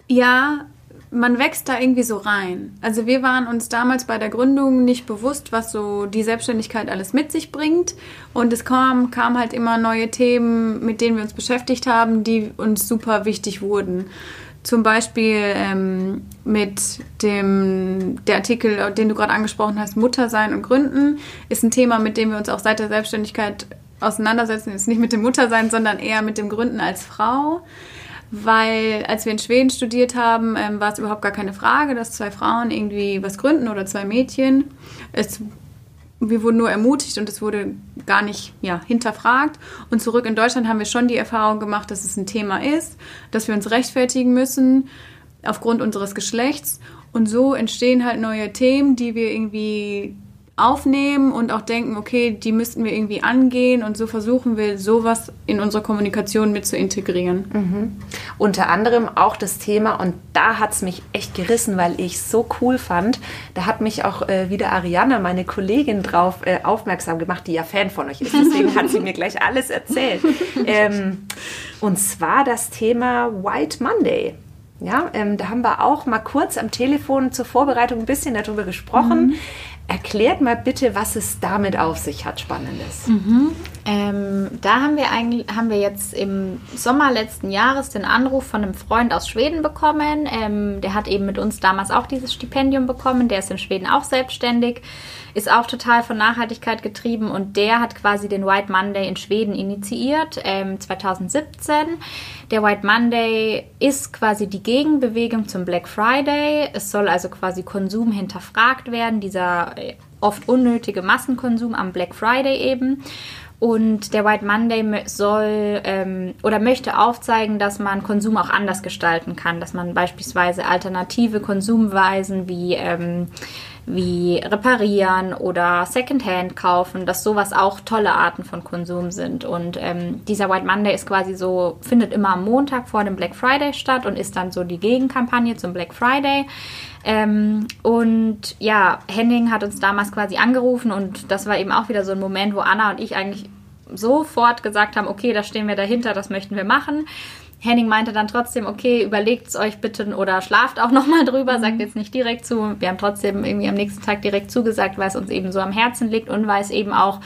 Ja, man wächst da irgendwie so rein. Also wir waren uns damals bei der Gründung nicht bewusst, was so die Selbstständigkeit alles mit sich bringt. Und es kam, kam halt immer neue Themen, mit denen wir uns beschäftigt haben, die uns super wichtig wurden. Zum Beispiel ähm, mit dem der Artikel, den du gerade angesprochen hast, Muttersein und Gründen, ist ein Thema, mit dem wir uns auch seit der Selbstständigkeit auseinandersetzen. Ist nicht mit dem Muttersein, sondern eher mit dem Gründen als Frau. Weil als wir in Schweden studiert haben, ähm, war es überhaupt gar keine Frage, dass zwei Frauen irgendwie was gründen oder zwei Mädchen. Es wir wurden nur ermutigt und es wurde gar nicht ja, hinterfragt. Und zurück in Deutschland haben wir schon die Erfahrung gemacht, dass es ein Thema ist, dass wir uns rechtfertigen müssen aufgrund unseres Geschlechts. Und so entstehen halt neue Themen, die wir irgendwie aufnehmen und auch denken, okay, die müssten wir irgendwie angehen und so versuchen wir sowas in unsere Kommunikation mit zu integrieren. Mhm. Unter anderem auch das Thema und da hat es mich echt gerissen, weil ich es so cool fand. Da hat mich auch äh, wieder Ariana, meine Kollegin, drauf äh, aufmerksam gemacht, die ja Fan von euch ist. Deswegen hat sie mir gleich alles erzählt. (laughs) Ähm, und zwar das Thema White Monday. Ja, ähm, da haben wir auch mal kurz am Telefon zur Vorbereitung ein bisschen darüber gesprochen. Mhm. Erklärt mal bitte, was es damit auf sich hat, Spannendes. Mhm. Ähm, da haben wir eigentlich, haben wir jetzt im Sommer letzten Jahres den Anruf von einem Freund aus Schweden bekommen. Ähm, der hat eben mit uns damals auch dieses Stipendium bekommen. Der ist in Schweden auch selbstständig ist auch total von Nachhaltigkeit getrieben und der hat quasi den White Monday in Schweden initiiert, ähm, 2017. Der White Monday ist quasi die Gegenbewegung zum Black Friday. Es soll also quasi Konsum hinterfragt werden, dieser äh, oft unnötige Massenkonsum am Black Friday eben. Und der White Monday soll ähm, oder möchte aufzeigen, dass man Konsum auch anders gestalten kann, dass man beispielsweise alternative Konsumweisen wie ähm, wie reparieren oder Secondhand kaufen, dass sowas auch tolle Arten von Konsum sind. Und ähm, dieser White Monday ist quasi so, findet immer am Montag vor dem Black Friday statt und ist dann so die Gegenkampagne zum Black Friday. Ähm, und ja, Henning hat uns damals quasi angerufen und das war eben auch wieder so ein Moment, wo Anna und ich eigentlich sofort gesagt haben, okay, da stehen wir dahinter, das möchten wir machen. Henning meinte dann trotzdem, okay, überlegt es euch bitte oder schlaft auch nochmal drüber, sagt jetzt nicht direkt zu. Wir haben trotzdem irgendwie am nächsten Tag direkt zugesagt, weil es uns eben so am Herzen liegt und weil es eben auch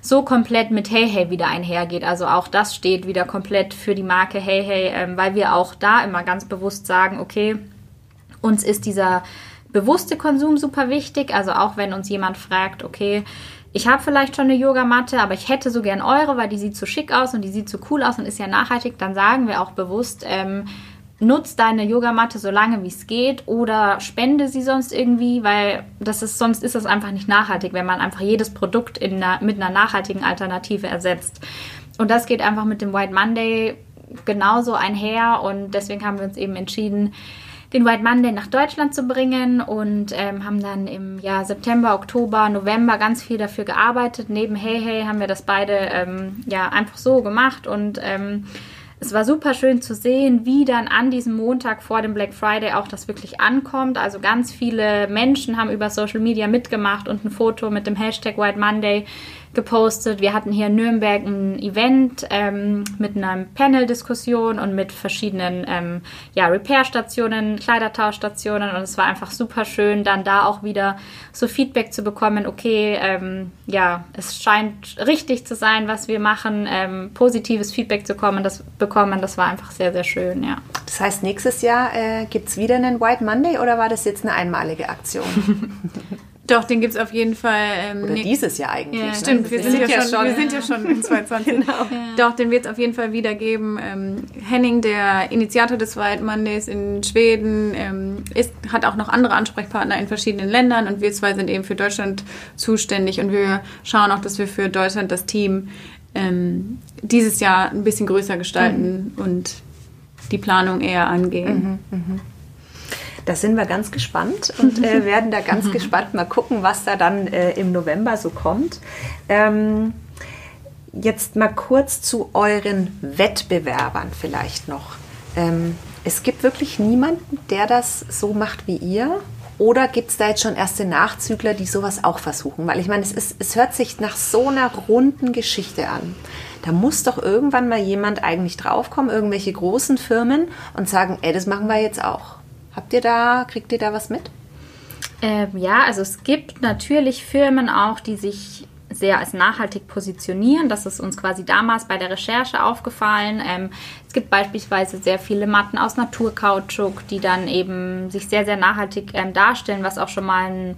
so komplett mit Hey Hey wieder einhergeht. Also auch das steht wieder komplett für die Marke Hey Hey, ähm, weil wir auch da immer ganz bewusst sagen, okay, uns ist dieser bewusste Konsum super wichtig. Also auch wenn uns jemand fragt, okay, ich habe vielleicht schon eine Yogamatte, aber ich hätte so gern eure, weil die sieht so schick aus und die sieht so cool aus und ist ja nachhaltig, dann sagen wir auch bewusst, ähm, nutz deine Yogamatte so lange wie es geht oder spende sie sonst irgendwie, weil das ist sonst ist das einfach nicht nachhaltig, wenn man einfach jedes Produkt einer, mit einer nachhaltigen Alternative ersetzt. Und das geht einfach mit dem White Monday genauso einher und deswegen haben wir uns eben entschieden, den White Monday nach Deutschland zu bringen und ähm, haben dann im Jahr September, Oktober, November ganz viel dafür gearbeitet. Neben Hey Hey haben wir das beide ähm, ja einfach so gemacht und ähm, es war super schön zu sehen, wie dann an diesem Montag vor dem Black Friday auch das wirklich ankommt. Also ganz viele Menschen haben über Social Media mitgemacht und ein Foto mit dem Hashtag White Monday gepostet. Wir hatten hier in Nürnberg ein Event ähm, mit einer Panel-Diskussion und mit verschiedenen ähm, ja, Repair-Stationen, Kleidertauschstationen und es war einfach super schön, dann da auch wieder so Feedback zu bekommen, okay, ähm, ja, es scheint richtig zu sein, was wir machen, ähm, positives Feedback zu kommen, das bekommen, das war einfach sehr, sehr schön, ja. Das heißt, nächstes Jahr äh, gibt es wieder einen White Monday oder war das jetzt eine einmalige Aktion? (laughs) Doch, den gibt es auf jeden Fall. Ähm, Oder dieses Jahr eigentlich. Ja, ne? Stimmt, wir sind, ja schon, wir sind ja schon in (laughs) 2020. genau. Ja. Doch, den wird es auf jeden Fall wieder geben. Ähm, Henning, der Initiator des White Mondays in Schweden, ähm, ist, hat auch noch andere Ansprechpartner in verschiedenen Ländern und wir zwei sind eben für Deutschland zuständig und wir schauen auch, dass wir für Deutschland das Team ähm, dieses Jahr ein bisschen größer gestalten mhm. und die Planung eher angehen. Mhm, mh. Da sind wir ganz gespannt und äh, (laughs) werden da ganz gespannt mal gucken, was da dann äh, im November so kommt. Ähm, jetzt mal kurz zu euren Wettbewerbern vielleicht noch. Ähm, es gibt wirklich niemanden, der das so macht wie ihr. Oder gibt es da jetzt schon erste Nachzügler, die sowas auch versuchen? Weil ich meine, es, ist, es hört sich nach so einer runden Geschichte an. Da muss doch irgendwann mal jemand eigentlich draufkommen, irgendwelche großen Firmen und sagen, ey, das machen wir jetzt auch. Habt ihr da, kriegt ihr da was mit? Ähm, ja, also es gibt natürlich Firmen auch, die sich sehr als nachhaltig positionieren. Das ist uns quasi damals bei der Recherche aufgefallen. Ähm, es gibt beispielsweise sehr viele Matten aus Naturkautschuk, die dann eben sich sehr, sehr nachhaltig ähm, darstellen, was auch schon mal ein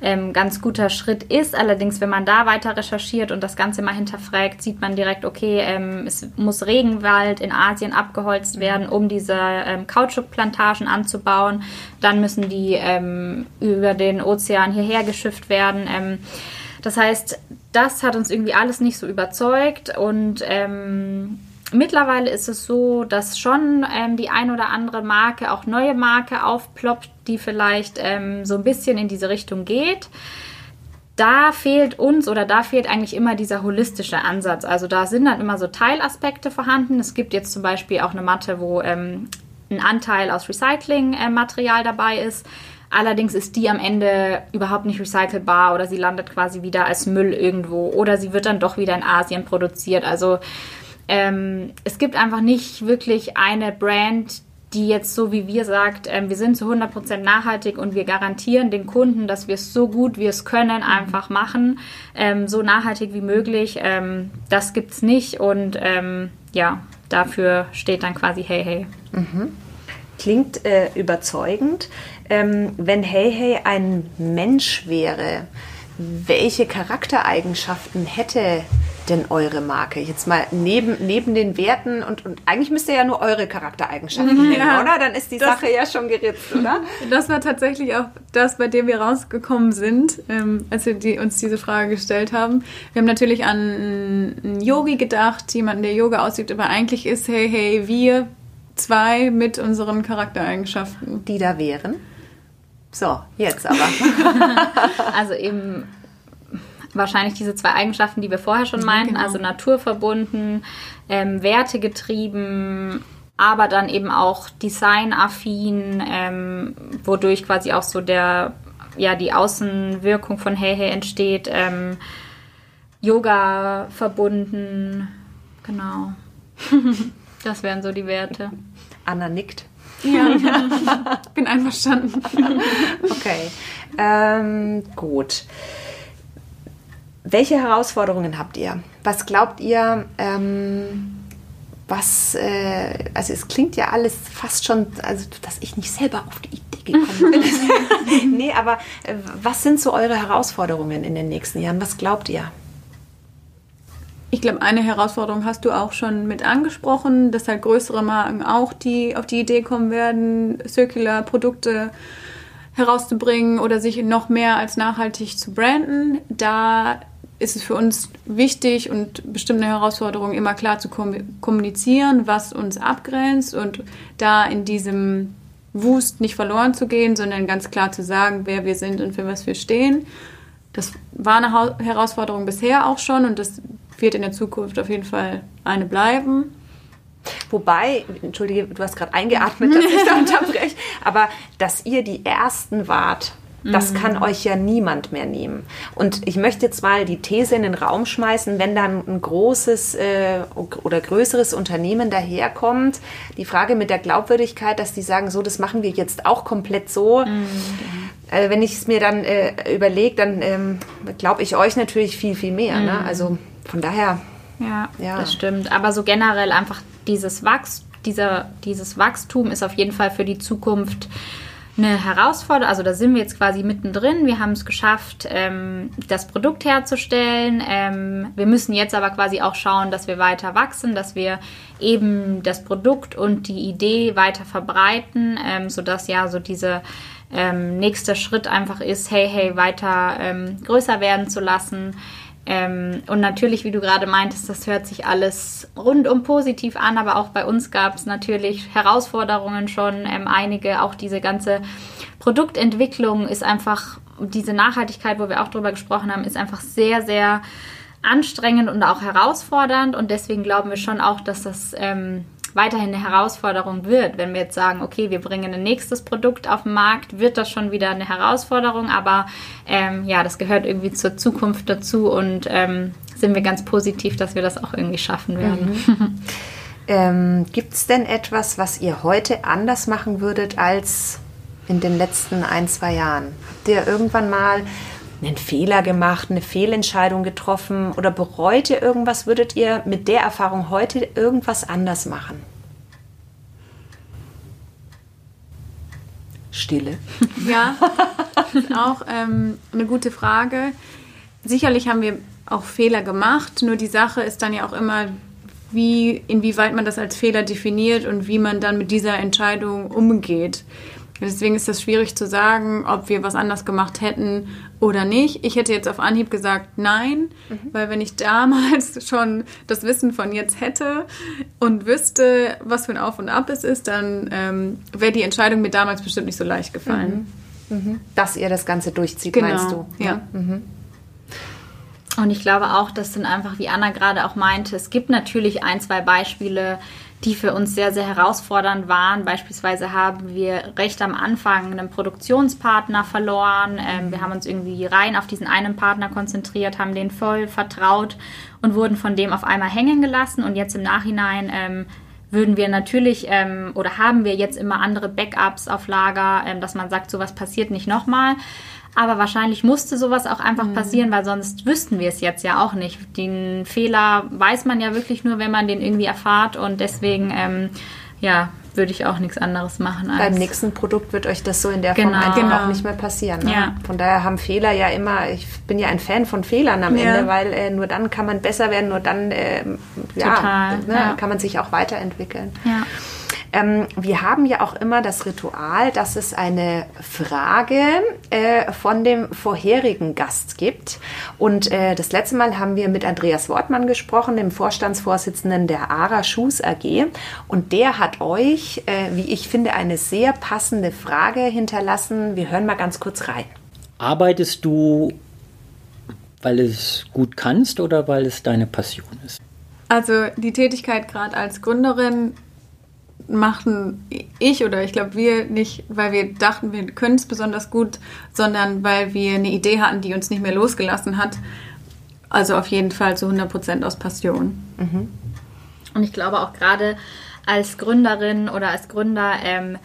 ähm, ganz guter Schritt ist. Allerdings, wenn man da weiter recherchiert und das Ganze mal hinterfragt, sieht man direkt, okay, ähm, es muss Regenwald in Asien abgeholzt werden, um diese ähm, Kautschukplantagen anzubauen. Dann müssen die ähm, über den Ozean hierher geschifft werden. Das heißt, das hat uns irgendwie alles nicht so überzeugt und ähm, Mittlerweile ist es so, dass schon ähm, die ein oder andere Marke, auch neue Marke aufploppt, die vielleicht ähm, so ein bisschen in diese Richtung geht. da fehlt uns oder da fehlt eigentlich immer dieser holistische Ansatz. Also da sind dann immer so Teilaspekte vorhanden. Es gibt jetzt zum Beispiel auch eine Matte, wo ähm, ein Anteil aus Recyclingmaterial dabei ist. Allerdings ist die am Ende überhaupt nicht recycelbar oder sie landet quasi wieder als Müll irgendwo oder sie wird dann doch wieder in Asien produziert. Also ähm, es gibt einfach nicht wirklich eine Brand, die jetzt so wie wir sagt, ähm, wir sind zu 100% nachhaltig und wir garantieren den Kunden, dass wir es so gut wir es können einfach machen, ähm, so nachhaltig wie möglich. Ähm, das gibt es nicht und ähm, ja, dafür steht dann quasi Hey Hey. Mhm. Klingt äh, überzeugend. Ähm, wenn Hey Hey ein Mensch wäre, welche Charaktereigenschaften hätte denn eure Marke? Jetzt mal neben, neben den Werten und, und eigentlich müsst ihr ja nur eure Charaktereigenschaften ja. nennen, oder? Dann ist die das, Sache ja schon geritzt, oder? Das war tatsächlich auch das, bei dem wir rausgekommen sind, ähm, als wir die, uns diese Frage gestellt haben. Wir haben natürlich an einen Yogi gedacht, jemanden, der Yoga ausübt, aber eigentlich ist, hey, hey, wir zwei mit unseren Charaktereigenschaften. Die da wären? So, jetzt aber. (laughs) also eben wahrscheinlich diese zwei Eigenschaften, die wir vorher schon meinten, genau. also naturverbunden, ähm, wertegetrieben, aber dann eben auch designaffin, ähm, wodurch quasi auch so der, ja, die Außenwirkung von Hey Hey entsteht, ähm, Yoga verbunden, genau. (laughs) das wären so die Werte. Anna nickt. Ja, (laughs) bin einverstanden. okay, ähm, gut. Welche Herausforderungen habt ihr? Was glaubt ihr, ähm, was, äh, also es klingt ja alles fast schon, also dass ich nicht selber auf die Idee gekommen bin. (laughs) nee, aber äh, was sind so eure Herausforderungen in den nächsten Jahren? Was glaubt ihr? Ich glaube, eine Herausforderung hast du auch schon mit angesprochen, dass halt größere Marken auch die auf die Idee kommen werden, Circular-Produkte herauszubringen oder sich noch mehr als nachhaltig zu branden. Da ist es für uns wichtig und bestimmt eine Herausforderung, immer klar zu kommunizieren, was uns abgrenzt und da in diesem Wust nicht verloren zu gehen, sondern ganz klar zu sagen, wer wir sind und für was wir stehen. Das war eine Herausforderung bisher auch schon und das wird in der Zukunft auf jeden Fall eine bleiben. Wobei, entschuldige, du hast gerade eingeatmet, dass ich da (laughs) unterbreche, aber dass ihr die Ersten wart, das mhm. kann euch ja niemand mehr nehmen. Und ich möchte jetzt mal die These in den Raum schmeißen, wenn dann ein großes äh, oder größeres Unternehmen daherkommt, die Frage mit der Glaubwürdigkeit, dass die sagen, so, das machen wir jetzt auch komplett so. Mhm. Äh, wenn ich es mir dann äh, überlege, dann ähm, glaube ich euch natürlich viel, viel mehr. Ne? Mhm. Ne? Also von daher. Ja, ja, das stimmt. Aber so generell einfach dieses, Wachs dieser, dieses Wachstum ist auf jeden Fall für die Zukunft eine Herausforderung. Also da sind wir jetzt quasi mittendrin. Wir haben es geschafft, ähm, das Produkt herzustellen. Ähm, wir müssen jetzt aber quasi auch schauen, dass wir weiter wachsen, dass wir eben das Produkt und die Idee weiter verbreiten, ähm, sodass ja so dieser ähm, nächste Schritt einfach ist, hey, hey, weiter ähm, größer werden zu lassen. Ähm, und natürlich, wie du gerade meintest, das hört sich alles rundum positiv an, aber auch bei uns gab es natürlich Herausforderungen schon, ähm, einige, auch diese ganze Produktentwicklung ist einfach, diese Nachhaltigkeit, wo wir auch drüber gesprochen haben, ist einfach sehr, sehr anstrengend und auch herausfordernd. Und deswegen glauben wir schon auch, dass das ähm, weiterhin eine Herausforderung wird. Wenn wir jetzt sagen, okay, wir bringen ein nächstes Produkt auf den Markt, wird das schon wieder eine Herausforderung, aber ähm, ja, das gehört irgendwie zur Zukunft dazu und ähm, sind wir ganz positiv, dass wir das auch irgendwie schaffen werden. Mhm. (laughs) ähm, Gibt es denn etwas, was ihr heute anders machen würdet als in den letzten ein, zwei Jahren? Habt ihr irgendwann mal einen Fehler gemacht, eine Fehlentscheidung getroffen oder bereut ihr irgendwas? Würdet ihr mit der Erfahrung heute irgendwas anders machen? Stille. (laughs) Ja, auch ähm, eine gute Frage. Sicherlich haben wir auch Fehler gemacht, nur die Sache ist dann ja auch immer, wie, inwieweit man das als Fehler definiert und wie man dann mit dieser Entscheidung umgeht. Deswegen ist das schwierig zu sagen, ob wir was anders gemacht hätten oder nicht. Ich hätte jetzt auf Anhieb gesagt nein, mhm. weil wenn ich damals (laughs) schon das Wissen von jetzt hätte und wüsste, was für ein Auf und Ab es ist, dann ähm, wäre die Entscheidung mir damals bestimmt nicht so leicht gefallen. Mhm. Mhm. Dass ihr das Ganze durchzieht, genau. meinst du? Ja. Mhm. Und ich glaube auch, dass dann einfach, wie Anna gerade auch meinte, es gibt natürlich ein, zwei Beispiele, die für uns sehr, sehr herausfordernd waren. Beispielsweise haben wir recht am Anfang einen Produktionspartner verloren. Ähm, wir haben uns irgendwie rein auf diesen einen Partner konzentriert, haben den voll vertraut und wurden von dem auf einmal hängen gelassen. Und jetzt im Nachhinein ähm, würden wir natürlich ähm, oder haben wir jetzt immer andere Backups auf Lager, ähm, dass man sagt, sowas passiert nicht nochmal. Aber wahrscheinlich musste sowas auch einfach mhm. passieren, weil sonst wüssten wir es jetzt ja auch nicht. Den Fehler weiß man ja wirklich nur, wenn man den irgendwie erfahrt. Und deswegen, ähm, ja, würde ich auch nichts anderes machen. Beim nächsten Produkt wird euch das so in der Form genau. einfach genau. auch nicht mehr passieren. Ne? Ja. Von daher haben Fehler ja immer, ich bin ja ein Fan von Fehlern am ja. Ende, weil äh, nur dann kann man besser werden, nur dann äh, ja, ne, ja, kann man sich auch weiterentwickeln. Ja. Ähm, wir haben ja auch immer das Ritual, dass es eine Frage äh, von dem vorherigen Gast gibt. Und äh, das letzte Mal haben wir mit Andreas Wortmann gesprochen, dem Vorstandsvorsitzenden der ARA Shoes AG. Und der hat euch, äh, wie ich finde, eine sehr passende Frage hinterlassen. Wir hören mal ganz kurz rein. Arbeitest du, weil es gut kannst oder weil es deine Passion ist? Also die Tätigkeit gerade als Gründerin machten ich oder ich glaube wir nicht, weil wir dachten, wir können es besonders gut, sondern weil wir eine Idee hatten, die uns nicht mehr losgelassen hat. Also auf jeden Fall zu 100 Prozent aus Passion. Mhm. Und ich glaube auch gerade als Gründerin oder als Gründer ähm,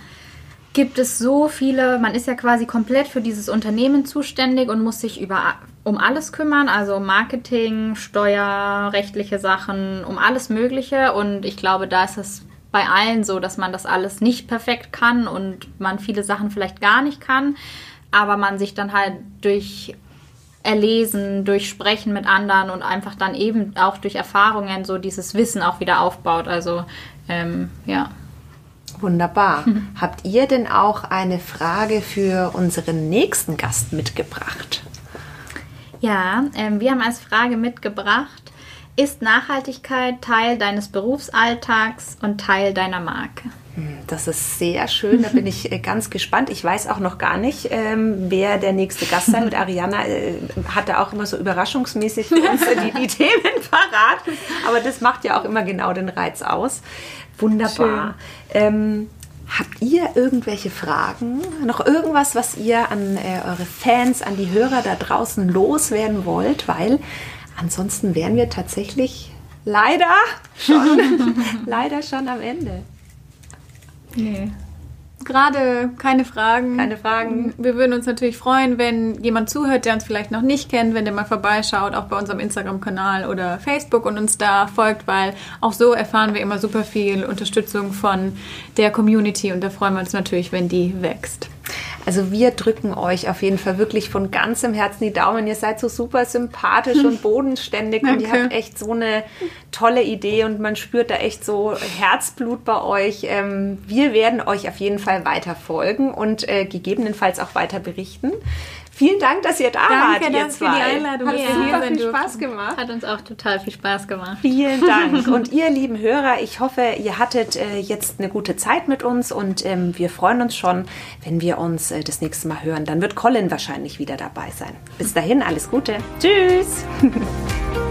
gibt es so viele, man ist ja quasi komplett für dieses Unternehmen zuständig und muss sich über, um alles kümmern, also Marketing, Steuer, rechtliche Sachen, um alles Mögliche. Und ich glaube, da ist es bei allen so, dass man das alles nicht perfekt kann und man viele Sachen vielleicht gar nicht kann, aber man sich dann halt durch Erlesen, durch Sprechen mit anderen und einfach dann eben auch durch Erfahrungen so dieses Wissen auch wieder aufbaut. Also ähm, ja. Wunderbar. (laughs) Habt ihr denn auch eine Frage für unseren nächsten Gast mitgebracht? Ja, ähm, wir haben als Frage mitgebracht, ist Nachhaltigkeit Teil deines Berufsalltags und Teil deiner Marke? Hm, das ist sehr schön, da bin ich äh, ganz gespannt. Ich weiß auch noch gar nicht, ähm, wer der nächste Gast sein wird. Ariana äh, hatte auch immer so überraschungsmäßig für uns die, die (laughs) Themen parat, aber das macht ja auch immer genau den Reiz aus. Wunderbar. Ähm, habt ihr irgendwelche Fragen? Noch irgendwas, was ihr an äh, eure Fans, an die Hörer da draußen loswerden wollt? Weil Ansonsten wären wir tatsächlich leider schon, (laughs) leider schon am Ende. Nee. Gerade keine Fragen. Keine Fragen. Wir würden uns natürlich freuen, wenn jemand zuhört, der uns vielleicht noch nicht kennt, wenn der mal vorbeischaut, auch bei unserem Instagram-Kanal oder Facebook und uns da folgt, weil auch so erfahren wir immer super viel Unterstützung von der Community und da freuen wir uns natürlich, wenn die wächst. Also wir drücken euch auf jeden Fall wirklich von ganzem Herzen die Daumen. Ihr seid so super sympathisch und (laughs) bodenständig und ihr habt echt so eine tolle Idee und man spürt da echt so Herzblut bei euch. Ähm, wir werden euch auf jeden Fall weiter folgen und äh, gegebenenfalls auch weiter berichten. Vielen Dank, dass ihr da Danke, wart, ihr zwei. für die Einladung. Hat ja. super viel Spaß gemacht. Hat uns auch total viel Spaß gemacht. Vielen (laughs) Dank. Und ihr lieben Hörer, ich hoffe, ihr hattet äh, jetzt eine gute Zeit mit uns und ähm, wir freuen uns schon, wenn wir uns äh, das nächste Mal hören. Dann wird Colin wahrscheinlich wieder dabei sein. Bis dahin, alles Gute. Tschüss. (laughs)